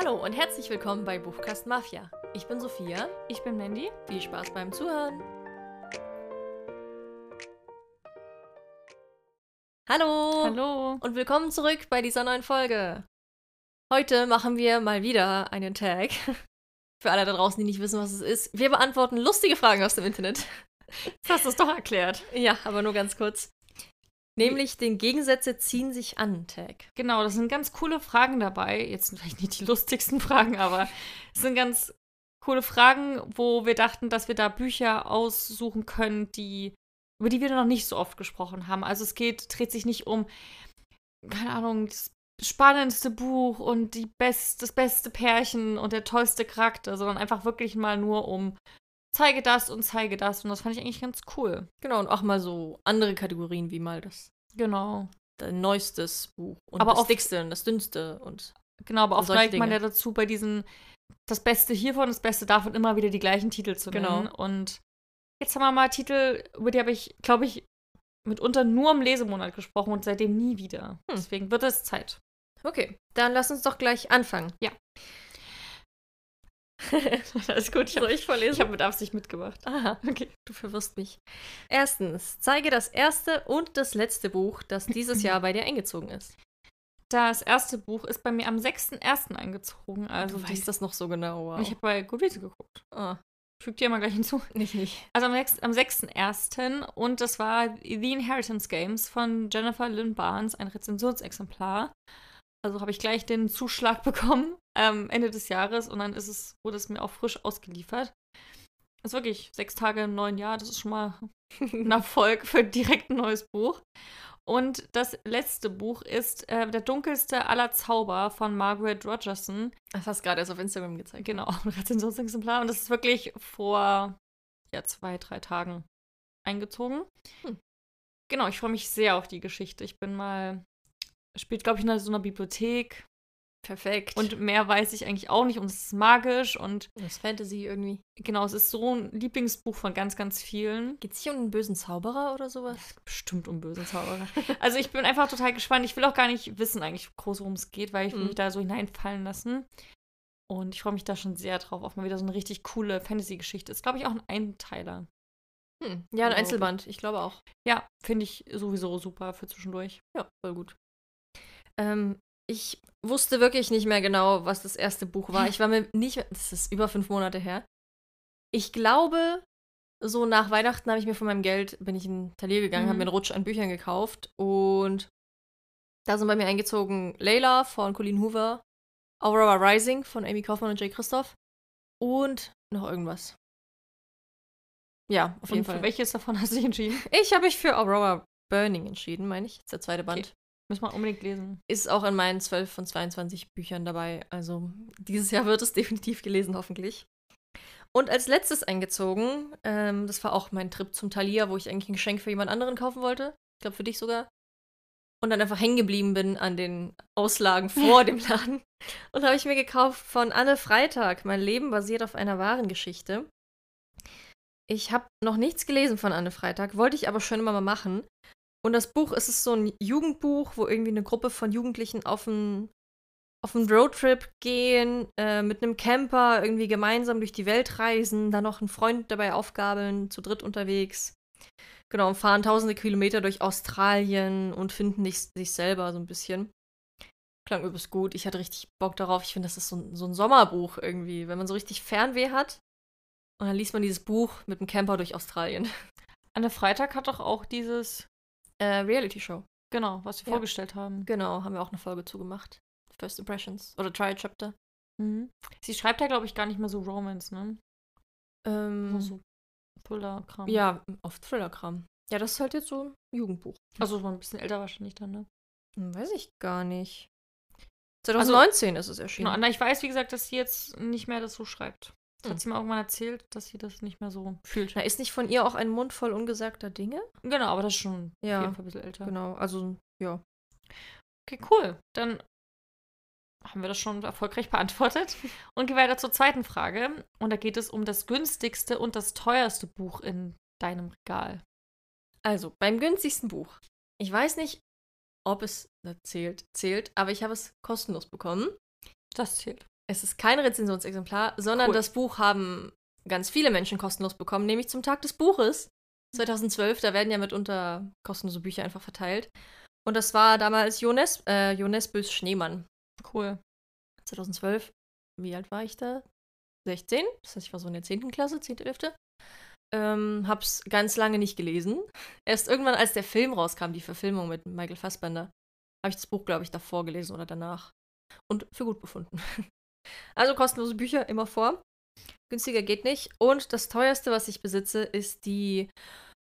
Hallo und herzlich willkommen bei Buchkast Mafia. Ich bin Sophia. Ich bin Mandy. Viel Spaß beim Zuhören. Hallo. Hallo. Und willkommen zurück bei dieser neuen Folge. Heute machen wir mal wieder einen Tag. Für alle da draußen, die nicht wissen, was es ist. Wir beantworten lustige Fragen aus dem Internet. Jetzt hast du es doch erklärt. Ja, aber nur ganz kurz. Nämlich den Gegensätze ziehen sich an Tag. Genau, das sind ganz coole Fragen dabei. Jetzt vielleicht nicht die lustigsten Fragen, aber es sind ganz coole Fragen, wo wir dachten, dass wir da Bücher aussuchen können, die über die wir noch nicht so oft gesprochen haben. Also es geht, dreht sich nicht um, keine Ahnung, das spannendste Buch und die best, das beste Pärchen und der tollste Charakter, sondern einfach wirklich mal nur um zeige das und zeige das. Und das fand ich eigentlich ganz cool. Genau, und auch mal so andere Kategorien wie mal das Genau. dein neuestes Buch und Aber das oft- dickste und das dünnste und Genau, aber Und oft neigt man ja dazu, bei diesen das Beste hiervon, das Beste davon immer wieder die gleichen Titel zu Genau. nennen. Und jetzt haben wir mal Titel, über die habe ich, glaube ich, mitunter nur im Lesemonat gesprochen und seitdem nie wieder. Hm. Deswegen wird es Zeit. Okay, dann lass uns doch gleich anfangen. Ja. Alles gut, Soll ich vorlesen? Ich habe mit Absicht mitgemacht. Aha, okay, du verwirrst mich. Erstens, zeige das erste und das letzte Buch, das dieses Jahr bei dir eingezogen ist. Das erste Buch ist bei mir am 6.1. eingezogen. Also du weißt das noch so genau. Wow. Ich habe bei Goodreads geguckt. Ah, Fügt dir mal gleich hinzu. nicht, nicht. Also am, sechs- am 6.1. und das war The Inheritance Games von Jennifer Lynn Barnes, ein Rezensionsexemplar. Also habe ich gleich den Zuschlag bekommen ähm, Ende des Jahres und dann ist es, wurde es mir auch frisch ausgeliefert. Das ist wirklich sechs Tage im neuen Jahr, das ist schon mal ein Erfolg für direkt ein neues Buch. Und das letzte Buch ist äh, Der dunkelste aller Zauber von Margaret Rogerson. Das hast du gerade erst auf Instagram gezeigt. Genau, ein Rezensionsexemplar. Und das ist wirklich vor ja, zwei, drei Tagen eingezogen. Hm. Genau, ich freue mich sehr auf die Geschichte. Ich bin mal, spielt, glaube ich, in so einer Bibliothek. Perfekt. Und mehr weiß ich eigentlich auch nicht. Und es ist magisch. Und das ist Fantasy irgendwie. genau, es ist so ein Lieblingsbuch von ganz, ganz vielen. Geht es hier um einen bösen Zauberer oder sowas? Bestimmt um böse Zauberer. also ich bin einfach total gespannt. Ich will auch gar nicht wissen eigentlich groß, worum es geht, weil ich will Mhm. mich da so hineinfallen lassen. Und ich freue mich da schon sehr drauf, auf mal wieder so eine richtig coole Fantasy-Geschichte. Ist, glaube ich, auch ein Einteiler. Hm. Ja, ein Glaube Einzelband. Ich glaube auch. Ja, finde ich sowieso super für zwischendurch. Ja, voll gut. Ähm, ich wusste wirklich nicht mehr genau, was das erste Buch war. Ich war mir nicht mehr, das ist über fünf Monate her. Ich glaube, so nach Weihnachten habe ich mir von meinem Geld, bin ich in Talier gegangen, Mhm. habe mir einen Rutsch an Büchern gekauft und da sind bei mir eingezogen Layla von Colleen Hoover, Aurora Rising von Amy Kaufmann und Jay Christoph und noch irgendwas. Ja, auf jeden Und Fall. für welches davon hast du dich entschieden? Ich habe mich für Aurora Burning entschieden, meine ich. Das ist der zweite Band. Okay. Müssen wir unbedingt lesen. Ist auch in meinen 12 von 22 Büchern dabei. Also dieses Jahr wird es definitiv gelesen, hoffentlich. Und als letztes eingezogen, ähm, das war auch mein Trip zum Thalia, wo ich eigentlich ein Geschenk für jemand anderen kaufen wollte. Ich glaube für dich sogar. Und dann einfach hängen geblieben bin an den Auslagen vor dem Laden. Und habe ich mir gekauft von Anne Freitag. Mein Leben basiert auf einer wahren Geschichte. Ich habe noch nichts gelesen von Anne Freitag, wollte ich aber schon immer mal machen. Und das Buch es ist so ein Jugendbuch, wo irgendwie eine Gruppe von Jugendlichen auf einen auf einen Roadtrip gehen, äh, mit einem Camper irgendwie gemeinsam durch die Welt reisen, dann noch einen Freund dabei aufgabeln, zu dritt unterwegs. Genau, und fahren tausende Kilometer durch Australien und finden sich, sich selber so ein bisschen. Klang übelst gut. Ich hatte richtig Bock darauf. Ich finde, das ist so ein, so ein Sommerbuch irgendwie, wenn man so richtig Fernweh hat. Und dann liest man dieses Buch mit dem Camper durch Australien. Anne Freitag hat doch auch dieses, Äh, Reality Show. genau, was wir Ja. vorgestellt haben. Genau, haben wir auch eine Folge zugemacht. First Impressions. Oder Trial Chapter. Mhm. Sie schreibt ja, glaube ich, gar nicht mehr so Romance, ne? Ähm, Nur so Thriller-Kram. ja, auf Thriller-Kram. Ja, das ist halt jetzt so ein Jugendbuch. Also so ein bisschen älter wahrscheinlich dann, ne? Hm, Weiß ich gar nicht. 2019 ist es erschienen. Genau, na, ich weiß, wie gesagt, dass sie jetzt nicht mehr das so schreibt. Das Hm. hat sie mir irgendwann erzählt, dass sie das nicht mehr so fühlt. Na, ist nicht von ihr auch ein Mund voll ungesagter Dinge? Genau, aber das ist schon Ja. auf jeden Fall ein bisschen älter. Genau, also, ja. Okay, cool. Dann haben wir das schon erfolgreich beantwortet und gehen weiter zur zweiten Frage. Und da geht es um das günstigste und das teuerste Buch in deinem Regal. Also, beim günstigsten Buch. Ich weiß nicht, ob es zählt, zählt, aber ich habe es kostenlos bekommen. Das zählt. Es ist kein Rezensionsexemplar, sondern Cool. das Buch haben ganz viele Menschen kostenlos bekommen, nämlich zum Tag des Buches 2012. Da werden ja mitunter kostenlose Bücher einfach verteilt. Und das war damals Jones, äh, Jones Bös Schneemann. Cool. 2012. Wie alt war ich da? 16. Das heißt, ich war so in der 10. Klasse, 10., 11. Ähm, hab's ganz lange nicht gelesen. Erst irgendwann, als der Film rauskam, die Verfilmung mit Michael Fassbender, habe ich das Buch, glaube ich, davor gelesen oder danach. Und für gut befunden. Also kostenlose Bücher immer vor. Günstiger geht nicht. Und das teuerste, was ich besitze, ist die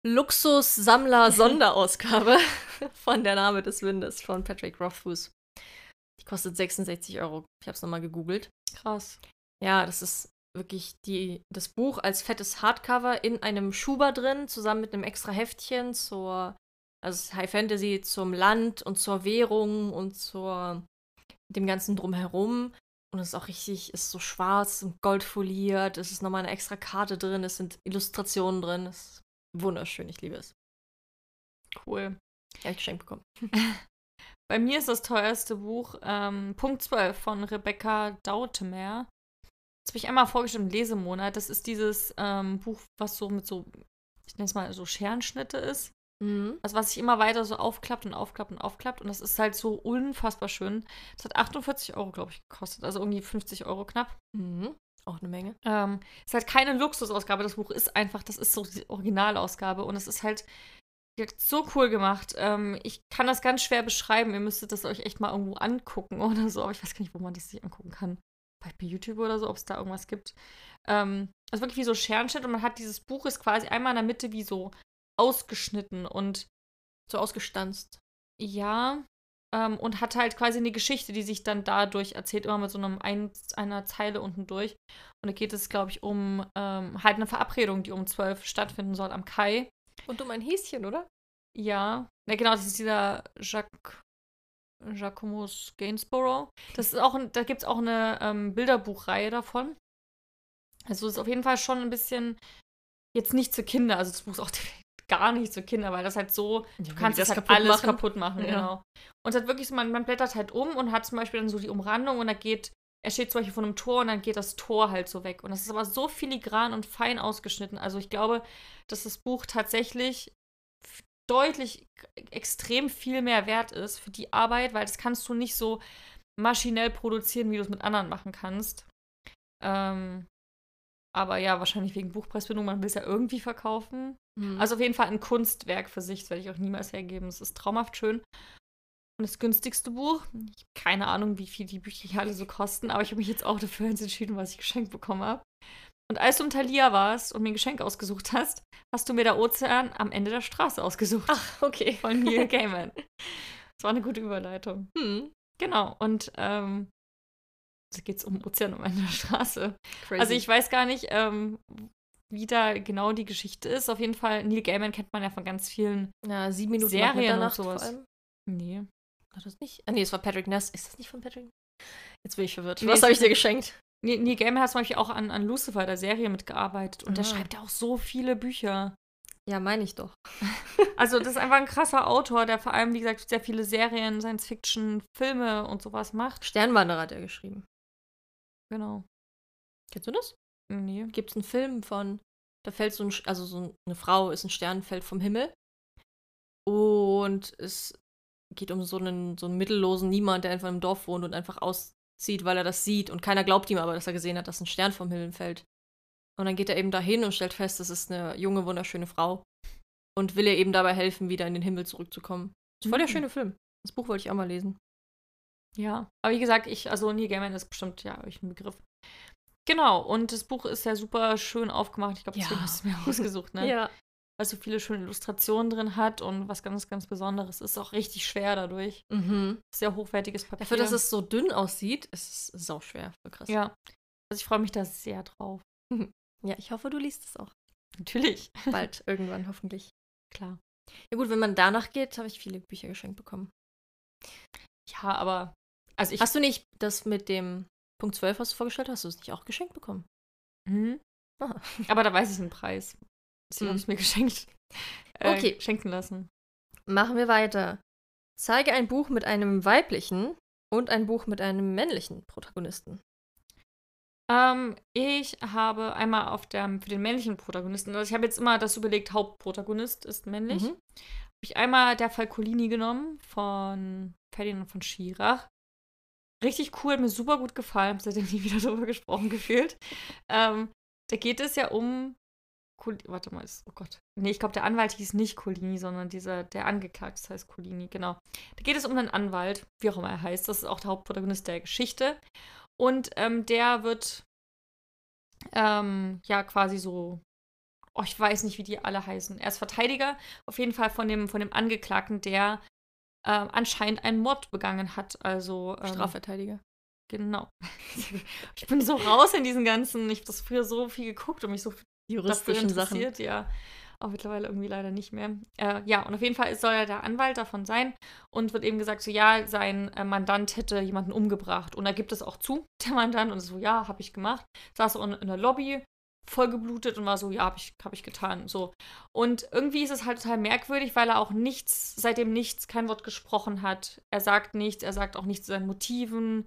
Luxus-Sammler-Sonderausgabe von Der Name des Windes von Patrick Rothfuss. Die kostet 66 Euro. Ich habe es nochmal gegoogelt. Krass. Ja, das ist wirklich die, das Buch als fettes Hardcover in einem Schuber drin, zusammen mit einem extra Heftchen zur, also High Fantasy zum Land und zur Währung und zur dem ganzen drumherum. Und es ist auch richtig, ist so schwarz und goldfoliert. Es ist nochmal eine extra Karte drin, es sind Illustrationen drin. Es ist wunderschön, ich liebe es. Cool. Ja, ich geschenkt bekommen. Bei mir ist das teuerste Buch ähm, Punkt 12 von Rebecca Dautemer. Das habe ich einmal vorgestellt im Lesemonat. Das ist dieses ähm, Buch, was so mit so, ich nenne es mal so Scherenschnitte ist. Mhm. Also was sich immer weiter so aufklappt und aufklappt und aufklappt. Und das ist halt so unfassbar schön. Das hat 48 Euro, glaube ich, gekostet. Also irgendwie 50 Euro knapp. Mhm. Auch eine Menge. Ähm, ist halt keine Luxusausgabe. Das Buch ist einfach, das ist so die Originalausgabe. Und es ist halt so cool gemacht. Ähm, ich kann das ganz schwer beschreiben. Ihr müsstet das euch echt mal irgendwo angucken oder so. Aber ich weiß gar nicht, wo man das sich angucken kann. Bei bei YouTube oder so, ob es da irgendwas gibt. Ähm, also wirklich wie so Scherenschnitt. Und man hat dieses Buch ist quasi einmal in der Mitte wie so ausgeschnitten und So ausgestanzt. ja, ähm, und hat halt quasi eine Geschichte, die sich dann dadurch erzählt, immer mit so einem ein, einer Zeile unten durch. Und da geht es, glaube ich, um ähm, halt eine Verabredung, die um zwölf stattfinden soll am Kai. Und um ein Häschen, oder? Ja, ja genau, das ist dieser Jacques, Giacomus Gainsborough. Das ist auch, ein, da gibt es auch eine ähm, Bilderbuchreihe davon. Also es ist auf jeden Fall schon ein bisschen jetzt nicht für Kinder, also das Buch ist auch gar nicht für Kinder, weil das halt so, du kannst das halt alles kaputt machen, Ja. genau. Und es hat wirklich so, man, man blättert halt um und hat zum Beispiel dann so die Umrandung und da geht, er steht zum Beispiel vor einem Tor und dann geht das Tor halt so weg. Und das ist aber so filigran und fein ausgeschnitten. Also ich glaube, dass das Buch tatsächlich deutlich extrem viel mehr wert ist für die Arbeit, weil das kannst du nicht so maschinell produzieren, wie du es mit anderen machen kannst. Ähm, aber ja, wahrscheinlich wegen Buchpreisbindung, man will es ja irgendwie verkaufen. Mhm. Also auf jeden Fall ein Kunstwerk für sich, das werde ich auch niemals hergeben. Es ist traumhaft schön. Und das günstigste Buch, ich habe keine Ahnung, wie viel die Bücher hier alle so kosten, aber ich habe mich jetzt auch dafür entschieden, was ich geschenkt bekommen habe. Und als du im Thalia warst und mir ein Geschenk ausgesucht hast, hast du mir der Ozean am Ende der Straße ausgesucht. Ach, okay. Von Neil Gaiman. Das war eine gute Überleitung. Hm. Genau, und ähm, geht es um Ozean am Ende der Straße. Crazy. Also ich weiß gar nicht, ähm, wie da genau die Geschichte ist. Auf jeden Fall, Neil Gaiman kennt man ja von ganz vielen. ja, sieben Minuten Serien nach und sowas. vor allem. Nee. War das nicht? Ah, nee, es war Patrick Ness. Ist das nicht von Patrick? Jetzt bin ich verwirrt. Nee, Was habe ich dir geschenkt? Nee, Neil Gaiman hat zum Beispiel auch an, an Lucifer, der Serie, mitgearbeitet. Und der Ah. schreibt ja auch so viele Bücher. Ja, meine ich doch. Also, das ist einfach ein krasser Autor, der vor allem, wie gesagt, sehr viele Serien, Science-Fiction, Filme und sowas macht. Sternwanderer hat er geschrieben. Genau. Kennst du das? Nee. Gibt es einen Film von, da fällt so ein, also so eine Frau ist ein Stern, fällt vom Himmel. Und es geht um so einen, so einen mittellosen Niemand, der einfach im Dorf wohnt und einfach auszieht, weil er das sieht. Und keiner glaubt ihm aber, dass er gesehen hat, dass ein Stern vom Himmel fällt. Und dann geht er eben dahin und stellt fest, das ist eine junge, wunderschöne Frau. Und will ihr eben dabei helfen, wieder in den Himmel zurückzukommen. Das ist voll der Mhm. schöne Film. Das Buch wollte ich auch mal lesen. Ja. Aber wie gesagt, ich, also Neil Gaiman ist bestimmt, ja, euch ein Begriff. Genau, und das Buch ist ja super schön aufgemacht. Ich glaube, deswegen Ja. hast du mir ausgesucht, ne? Ja. Weil es so viele schöne Illustrationen drin hat und was ganz, ganz Besonderes ist. Auch richtig schwer dadurch. Mhm. Sehr hochwertiges Papier. Dafür, dass es so dünn aussieht, ist es sauschwer. Voll krass. Ja. Also ich freue mich da sehr drauf. Ja, ich hoffe, du liest es auch. Natürlich. Bald, irgendwann, hoffentlich. Klar. Ja gut, wenn man danach geht, habe ich viele Bücher geschenkt bekommen. Ja, aber. Also ich. Hast du nicht das mit dem Punkt 12, was du vorgestellt hast, hast du es nicht auch geschenkt bekommen? Mhm. Aha. Aber da weiß ich den Preis. Deswegen Mhm. habe ich es mir geschenkt. Äh, Okay. Schenken lassen. Machen wir weiter. Zeige ein Buch mit einem weiblichen und ein Buch mit einem männlichen Protagonisten. Ähm, ich habe einmal auf der, für den männlichen Protagonisten, also ich habe jetzt immer das überlegt, Hauptprotagonist ist männlich. Mhm. Habe ich einmal der Falcolini genommen von Ferdinand von Schirach. Richtig cool, mir super gut gefallen, seitdem nie wieder darüber gesprochen gefühlt. Ähm, da geht es ja um. Col Warte mal, ist, oh Gott. Nee, ich glaube, der Anwalt hieß nicht Colini, sondern dieser, der angeklagt heißt Colini, genau. Da geht es um einen Anwalt, wie auch immer er heißt. Das ist auch der Hauptprotagonist der Geschichte. Und ähm, der wird ähm, ja quasi so. Oh, ich weiß nicht, wie die alle heißen. Er ist Verteidiger, auf jeden Fall von dem, von dem Angeklagten, der ähm, anscheinend einen Mord begangen hat. Also ähm, Strafverteidiger. Genau. ich bin so raus in diesen ganzen. Ich habe das früher so viel geguckt und mich so Juristischen Sachen. interessiert, ja. Auch mittlerweile irgendwie leider nicht mehr. Äh, ja, und auf jeden Fall soll er der Anwalt davon sein und wird eben gesagt, so ja, sein äh, Mandant hätte jemanden umgebracht. Und er gibt es auch zu, der Mandant, und so, ja, habe ich gemacht. Saß in, in der Lobby, voll geblutet und war so, ja, habe ich, hab ich getan. So. Und irgendwie ist es halt total merkwürdig, weil er auch nichts, seitdem nichts, kein Wort gesprochen hat. Er sagt nichts, er sagt auch nichts zu seinen Motiven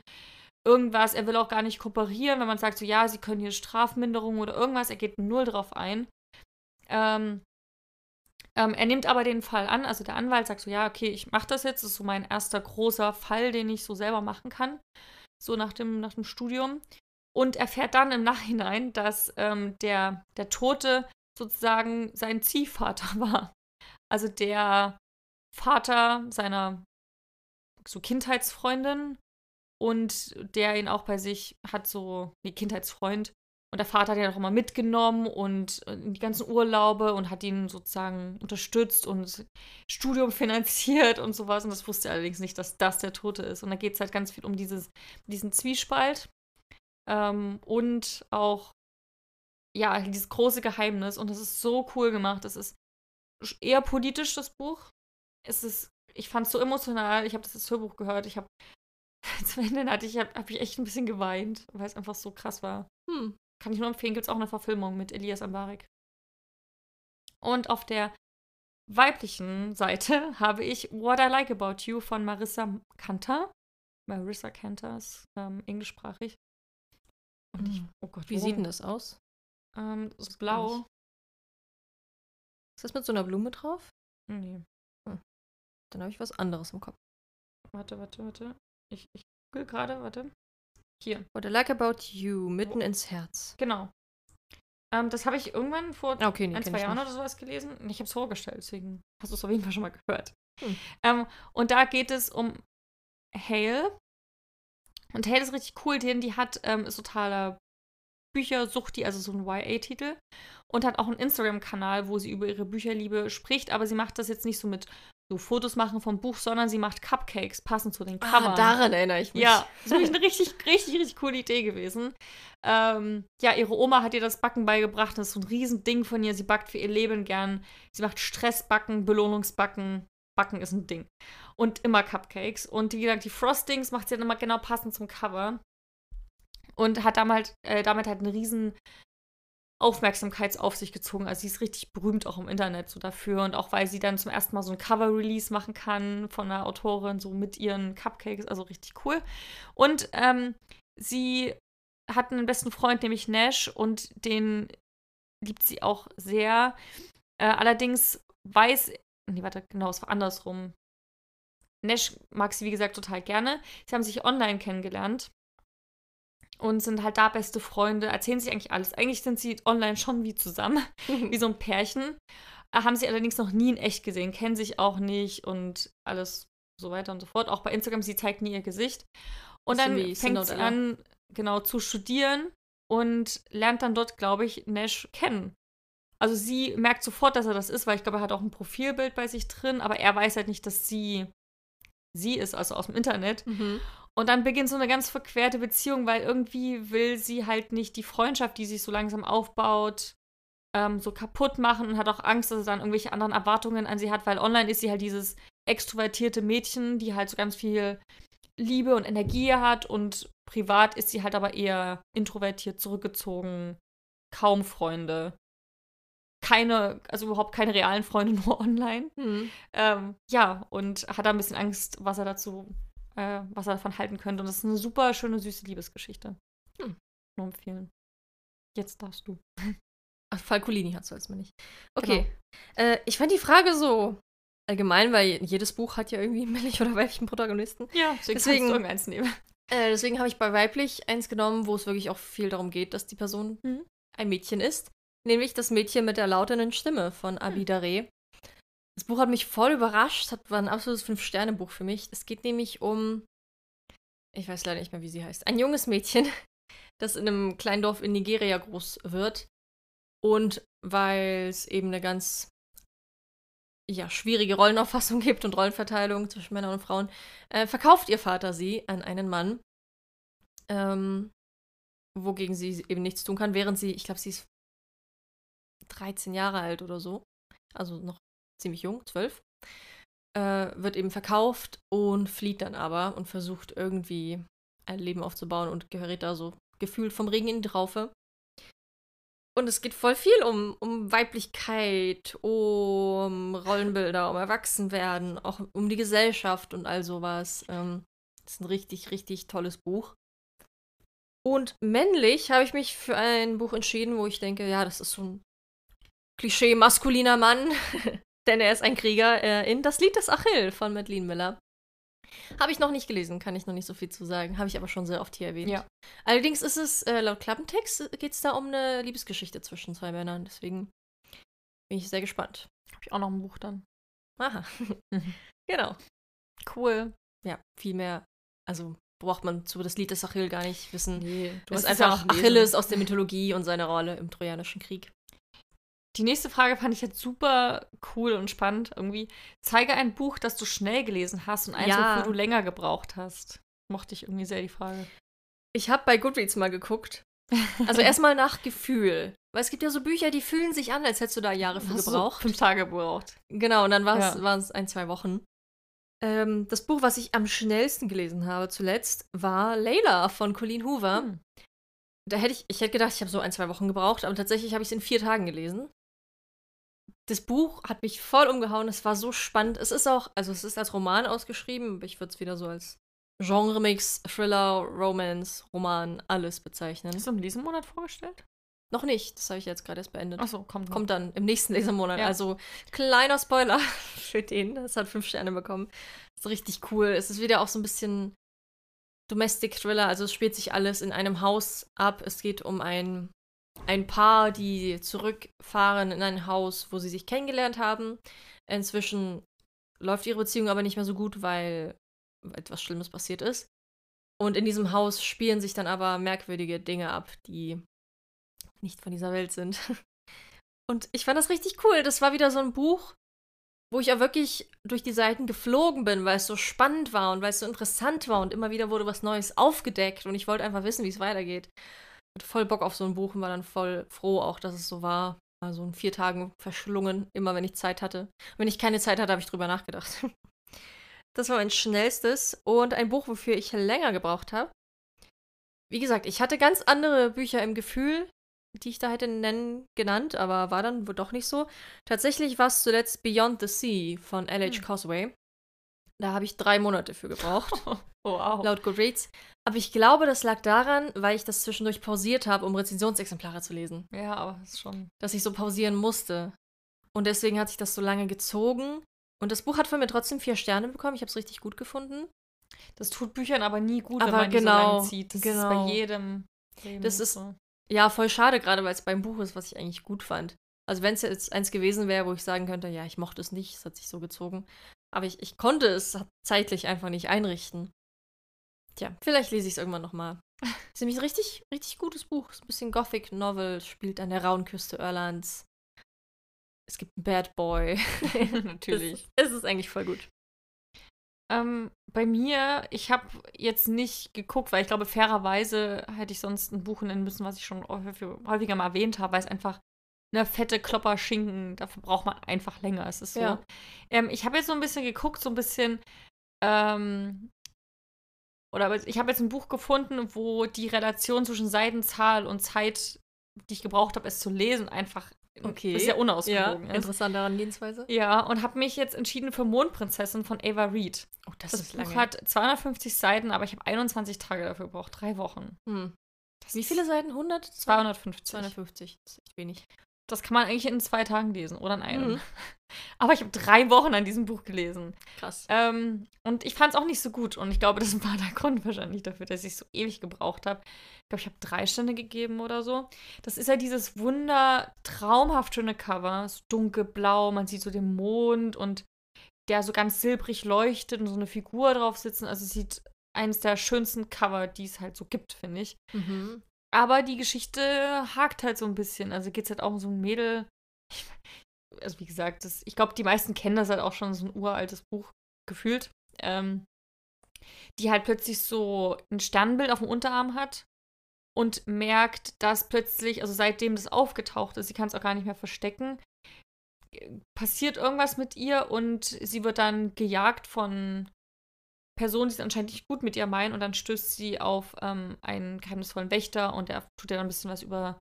irgendwas. Er will auch gar nicht kooperieren, wenn man sagt, so ja, sie können hier Strafminderung oder irgendwas. Er geht null drauf ein. Ähm, ähm, er nimmt aber den Fall an, also der Anwalt sagt so, ja, okay, ich mache das jetzt. Das ist so mein erster großer Fall, den ich so selber machen kann. So nach dem, nach dem Studium. Und erfährt dann im Nachhinein, dass ähm, der, der Tote sozusagen sein Ziehvater war. Also der Vater seiner so Kindheitsfreundin und der ihn auch bei sich hat, so wie Kindheitsfreund. Und der Vater hat ihn auch immer mitgenommen und die ganzen Urlaube und hat ihn sozusagen unterstützt und Studium finanziert und sowas. Und das wusste er allerdings nicht, dass das der Tote ist. Und da geht es halt ganz viel um dieses, diesen Zwiespalt ähm, und auch, ja, dieses große Geheimnis. Und das ist so cool gemacht. Es ist eher politisch, das Buch. Es ist, ich fand es so emotional. Ich habe das als Hörbuch gehört. Ich habe zum Ende hatte ich, habe hab ich echt ein bisschen geweint, weil es einfach so krass war. Hm. Kann ich nur empfehlen, gibt es auch eine Verfilmung mit Elias Ambarik. Und auf der weiblichen Seite habe ich What I Like About You von Marissa Kanter. Marissa Kanter ist ähm, englischsprachig. Und ich, oh Gott, Wie sieht denn das aus? Ähm, das ist blau. Ist das mit so einer Blume drauf? Nee, Dann habe ich was anderes im Kopf. warte, warte, warte. Ich, ich google gerade, warte. Hier, What I like about you, mitten ins Herz. genau. Ähm, das habe ich irgendwann vor Ah, Okay, nee, ein, zwei Jahren nicht. oder sowas gelesen ich habe es vorgestellt, deswegen hast du es auf jeden Fall schon mal gehört. Hm. Ähm, und da geht es um Hale. Und Hale ist richtig cool, denn die hat, ähm, ist totaler Büchersucht, die also so ein YA-Titel und hat auch einen Instagram-Kanal, wo sie über ihre Bücherliebe spricht, aber sie macht das jetzt nicht so mit so Fotos machen vom Buch, sondern sie macht Cupcakes passend zu den Covern. Ah, daran erinnere ich mich. Ja, das ist eine richtig, richtig, richtig coole Idee gewesen. Ähm, ja, ihre Oma hat ihr das Backen beigebracht. Das ist so ein Riesending von ihr. Sie backt für ihr Leben gern. Sie macht Stressbacken, Belohnungsbacken. Backen ist ein Ding. Und immer Cupcakes. Und gesagt, die Frostings macht sie dann immer genau passend zum Cover. Und hat damit, äh, damit halt eine riesen Aufmerksamkeit auf sich gezogen. Also sie ist richtig berühmt auch im Internet so dafür. Und auch weil sie dann zum ersten Mal so ein Cover-Release machen kann von einer Autorin, so mit ihren Cupcakes. Also richtig cool. Und ähm, sie hat einen besten Freund, nämlich Nash, und den liebt sie auch sehr. Äh, allerdings weiß, nee, warte, genau, es war andersrum. Nash mag sie, wie gesagt, total gerne. Sie haben sich online kennengelernt und sind halt da beste Freunde, erzählen sich eigentlich alles. Eigentlich sind sie online schon wie zusammen, wie so ein Pärchen. Äh, Haben sie allerdings noch nie in echt gesehen, kennen sich auch nicht und alles so weiter und so fort. Auch bei Instagram, sie zeigt nie ihr Gesicht. Und Bisschen dann fängt sie an, genau, zu studieren und lernt dann dort, glaube ich, Nash kennen. Also sie merkt sofort, dass er das ist, weil ich glaube, er hat auch ein Profilbild bei sich drin, aber er weiß halt nicht, dass sie sie ist, also aus dem Internet. Mhm. Und dann beginnt so eine ganz verquerte Beziehung, weil irgendwie will sie halt nicht die Freundschaft, die sich so langsam aufbaut, ähm, so kaputt machen und hat auch Angst, dass er dann irgendwelche anderen Erwartungen an sie hat, weil online ist sie halt dieses extrovertierte Mädchen, die halt so ganz viel Liebe und Energie hat und privat ist sie halt aber eher introvertiert, zurückgezogen, kaum Freunde. Keine, also überhaupt keine realen Freunde, nur online. Mhm. Ähm, ja, und hat da ein bisschen Angst, was er dazu, äh, was er davon halten könnte. Und das ist eine super schöne, süße Liebesgeschichte. Hm. nur empfehlen. Jetzt darfst du. Ach, Falcolini hat es als man nicht. Okay. Genau. Äh, ich fand die Frage so allgemein, weil jedes Buch hat ja irgendwie einen männlichen oder weiblichen Protagonisten. Ja, deswegen, deswegen irgendeins nehmen. Äh, deswegen habe ich bei weiblich eins genommen, wo es wirklich auch viel darum geht, dass die Person mhm. ein Mädchen ist. Nämlich das Mädchen mit der lautenden Stimme von Abi hm. Daré. Das Buch hat mich voll überrascht. Das war ein absolutes Fünf-Sterne-Buch für mich. Es geht nämlich um, ich weiß leider nicht mehr, wie sie heißt, ein junges Mädchen, das in einem kleinen Dorf in Nigeria groß wird. Und weil es eben eine ganz ja, schwierige Rollenauffassung gibt und Rollenverteilung zwischen Männern und Frauen, äh, verkauft ihr Vater sie an einen Mann, ähm, wogegen sie eben nichts tun kann, während sie, ich glaube, sie ist 13 Jahre alt oder so, also noch ziemlich jung, 12, äh, wird eben verkauft und flieht dann aber und versucht irgendwie ein Leben aufzubauen und gerät da so gefühlt vom Regen in die Traufe. Und es geht voll viel um, um Weiblichkeit, um Rollenbilder, um Erwachsenwerden, auch um die Gesellschaft und all sowas. Ähm, ist ein richtig, richtig tolles Buch. Und männlich habe ich mich für ein Buch entschieden, wo ich denke, ja, das ist so ein Klischee maskuliner Mann, denn er ist ein Krieger, äh, in Das Lied des Achill von Madeleine Miller. Habe ich noch nicht gelesen, kann ich noch nicht so viel zu sagen. Habe ich aber schon sehr oft hier erwähnt. Ja. Allerdings ist es, äh, laut Klappentext, äh, geht es da um eine Liebesgeschichte zwischen zwei Männern. Deswegen bin ich sehr gespannt. Habe ich auch noch ein Buch dann. Aha. genau. Cool. Ja, viel mehr. Also braucht man zu das Lied des Achill gar nicht wissen. Nee, du hast einfach Achilles aus der Mythologie und seine Rolle im Trojanischen Krieg. Die nächste Frage fand ich jetzt super cool und spannend irgendwie. Zeige ein Buch, das du schnell gelesen hast und eins, ja. wofür du länger gebraucht hast. Mochte ich irgendwie sehr die Frage. Ich habe bei Goodreads mal geguckt. Also erstmal nach Gefühl. Weil es gibt ja so Bücher, die fühlen sich an, als hättest du da Jahre für gebraucht. Fünf Tage gebraucht. Genau, und dann waren es ja. ein, zwei Wochen. Ähm, das Buch, was ich am schnellsten gelesen habe zuletzt, war Layla von Colleen Hoover. Hm. Da hätte ich, ich hätte gedacht, ich habe so ein, zwei Wochen gebraucht, aber tatsächlich habe ich es in vier Tagen gelesen das Buch hat mich voll umgehauen. Es war so spannend. Es ist auch, also es ist als Roman ausgeschrieben, ich würde es wieder so als Genre-Mix, Thriller, Romance, Roman, alles bezeichnen. Hast du im Lesemonat vorgestellt? Noch nicht. Das habe ich jetzt gerade erst beendet. Achso, kommt. Kommt dann im nächsten Lesemonat. Ja. Also kleiner Spoiler für den. Es hat fünf Sterne bekommen. Das ist richtig cool. Es ist wieder auch so ein bisschen Domestic Thriller. Also es spielt sich alles in einem Haus ab. Es geht um ein ein Paar, die zurückfahren in ein Haus, wo sie sich kennengelernt haben. Inzwischen läuft ihre Beziehung aber nicht mehr so gut, weil etwas Schlimmes passiert ist. Und in diesem Haus spielen sich dann aber merkwürdige Dinge ab, die nicht von dieser Welt sind. Und ich fand das richtig cool. Das war wieder so ein Buch, wo ich auch wirklich durch die Seiten geflogen bin, weil es so spannend war und weil es so interessant war und immer wieder wurde was Neues aufgedeckt und ich wollte einfach wissen, wie es weitergeht hatte voll Bock auf so ein Buch und war dann voll froh auch, dass es so war. Also in vier Tagen verschlungen, immer wenn ich Zeit hatte. Wenn ich keine Zeit hatte, habe ich drüber nachgedacht. Das war mein schnellstes und ein Buch, wofür ich länger gebraucht habe. Wie gesagt, ich hatte ganz andere Bücher im Gefühl, die ich da hätte nennen genannt, aber war dann wohl doch nicht so. Tatsächlich war es zuletzt Beyond the Sea von L.H. Hm. Cosway. Da habe ich drei Monate für gebraucht. Oh, wow. Laut Goodreads. Aber ich glaube, das lag daran, weil ich das zwischendurch pausiert habe, um Rezensionsexemplare zu lesen. Ja, aber das ist schon. Dass ich so pausieren musste. Und deswegen hat sich das so lange gezogen. Und das Buch hat von mir trotzdem vier Sterne bekommen. Ich habe es richtig gut gefunden. Das tut Büchern aber nie gut, aber wenn man genau, die so lange genau, zieht. Das genau. ist bei jedem. Leben das ist so. ja voll schade, gerade weil es beim Buch ist, was ich eigentlich gut fand. Also wenn es jetzt eins gewesen wäre, wo ich sagen könnte, ja, ich mochte es nicht, es hat sich so gezogen. Aber ich, ich konnte es zeitlich einfach nicht einrichten. Tja, vielleicht lese ich es irgendwann nochmal. ist nämlich ein richtig, richtig gutes Buch. Ist ein bisschen Gothic Novel, spielt an der rauen Küste Irlands. Es gibt einen Bad Boy. Natürlich. Es, es, ist eigentlich voll gut. Ähm, bei mir, ich habe jetzt nicht geguckt, weil ich glaube, fairerweise hätte ich sonst ein Buch nennen müssen, was ich schon häufiger mal erwähnt habe, weil es einfach eine fette Klopper Schinken, dafür braucht man einfach länger. Es ist so. Ja. Ähm, ich habe jetzt so ein bisschen geguckt, so ein bisschen. Ähm, oder ich habe jetzt ein Buch gefunden, wo die Relation zwischen Seitenzahl und Zeit, die ich gebraucht habe, es zu lesen, einfach okay. sehr unausgewogen ja, ist. Interessante Herangehensweise. Ja, und habe mich jetzt entschieden für Mondprinzessin von Ava Reed. Oh, das, das ist Buch lange. hat 250 Seiten, aber ich habe 21 Tage dafür gebraucht, drei Wochen. Hm. Wie viele Seiten? 100? 250. 250. Das ist echt wenig. Das kann man eigentlich in zwei Tagen lesen oder in einem. Mhm. Aber ich habe drei Wochen an diesem Buch gelesen. Krass. Ähm, und ich fand es auch nicht so gut. Und ich glaube, das war der Grund wahrscheinlich dafür, dass ich so ewig gebraucht habe. Ich glaube, ich habe drei Stände gegeben oder so. Das ist ja dieses wunder, traumhaft schöne Cover. So dunkelblau, man sieht so den Mond und der so ganz silbrig leuchtet und so eine Figur drauf sitzen. Also es sieht eines der schönsten Cover, die es halt so gibt, finde ich. Mhm. Aber die Geschichte hakt halt so ein bisschen. Also geht es halt auch um so ein Mädel. Also wie gesagt, das, ich glaube, die meisten kennen das halt auch schon, so ein uraltes Buch gefühlt. Ähm, die halt plötzlich so ein Sternbild auf dem Unterarm hat und merkt, dass plötzlich, also seitdem das aufgetaucht ist, sie kann es auch gar nicht mehr verstecken, passiert irgendwas mit ihr und sie wird dann gejagt von Personen, die es anscheinend nicht gut mit ihr meinen und dann stößt sie auf ähm, einen geheimnisvollen Wächter und der tut ihr dann ein bisschen was über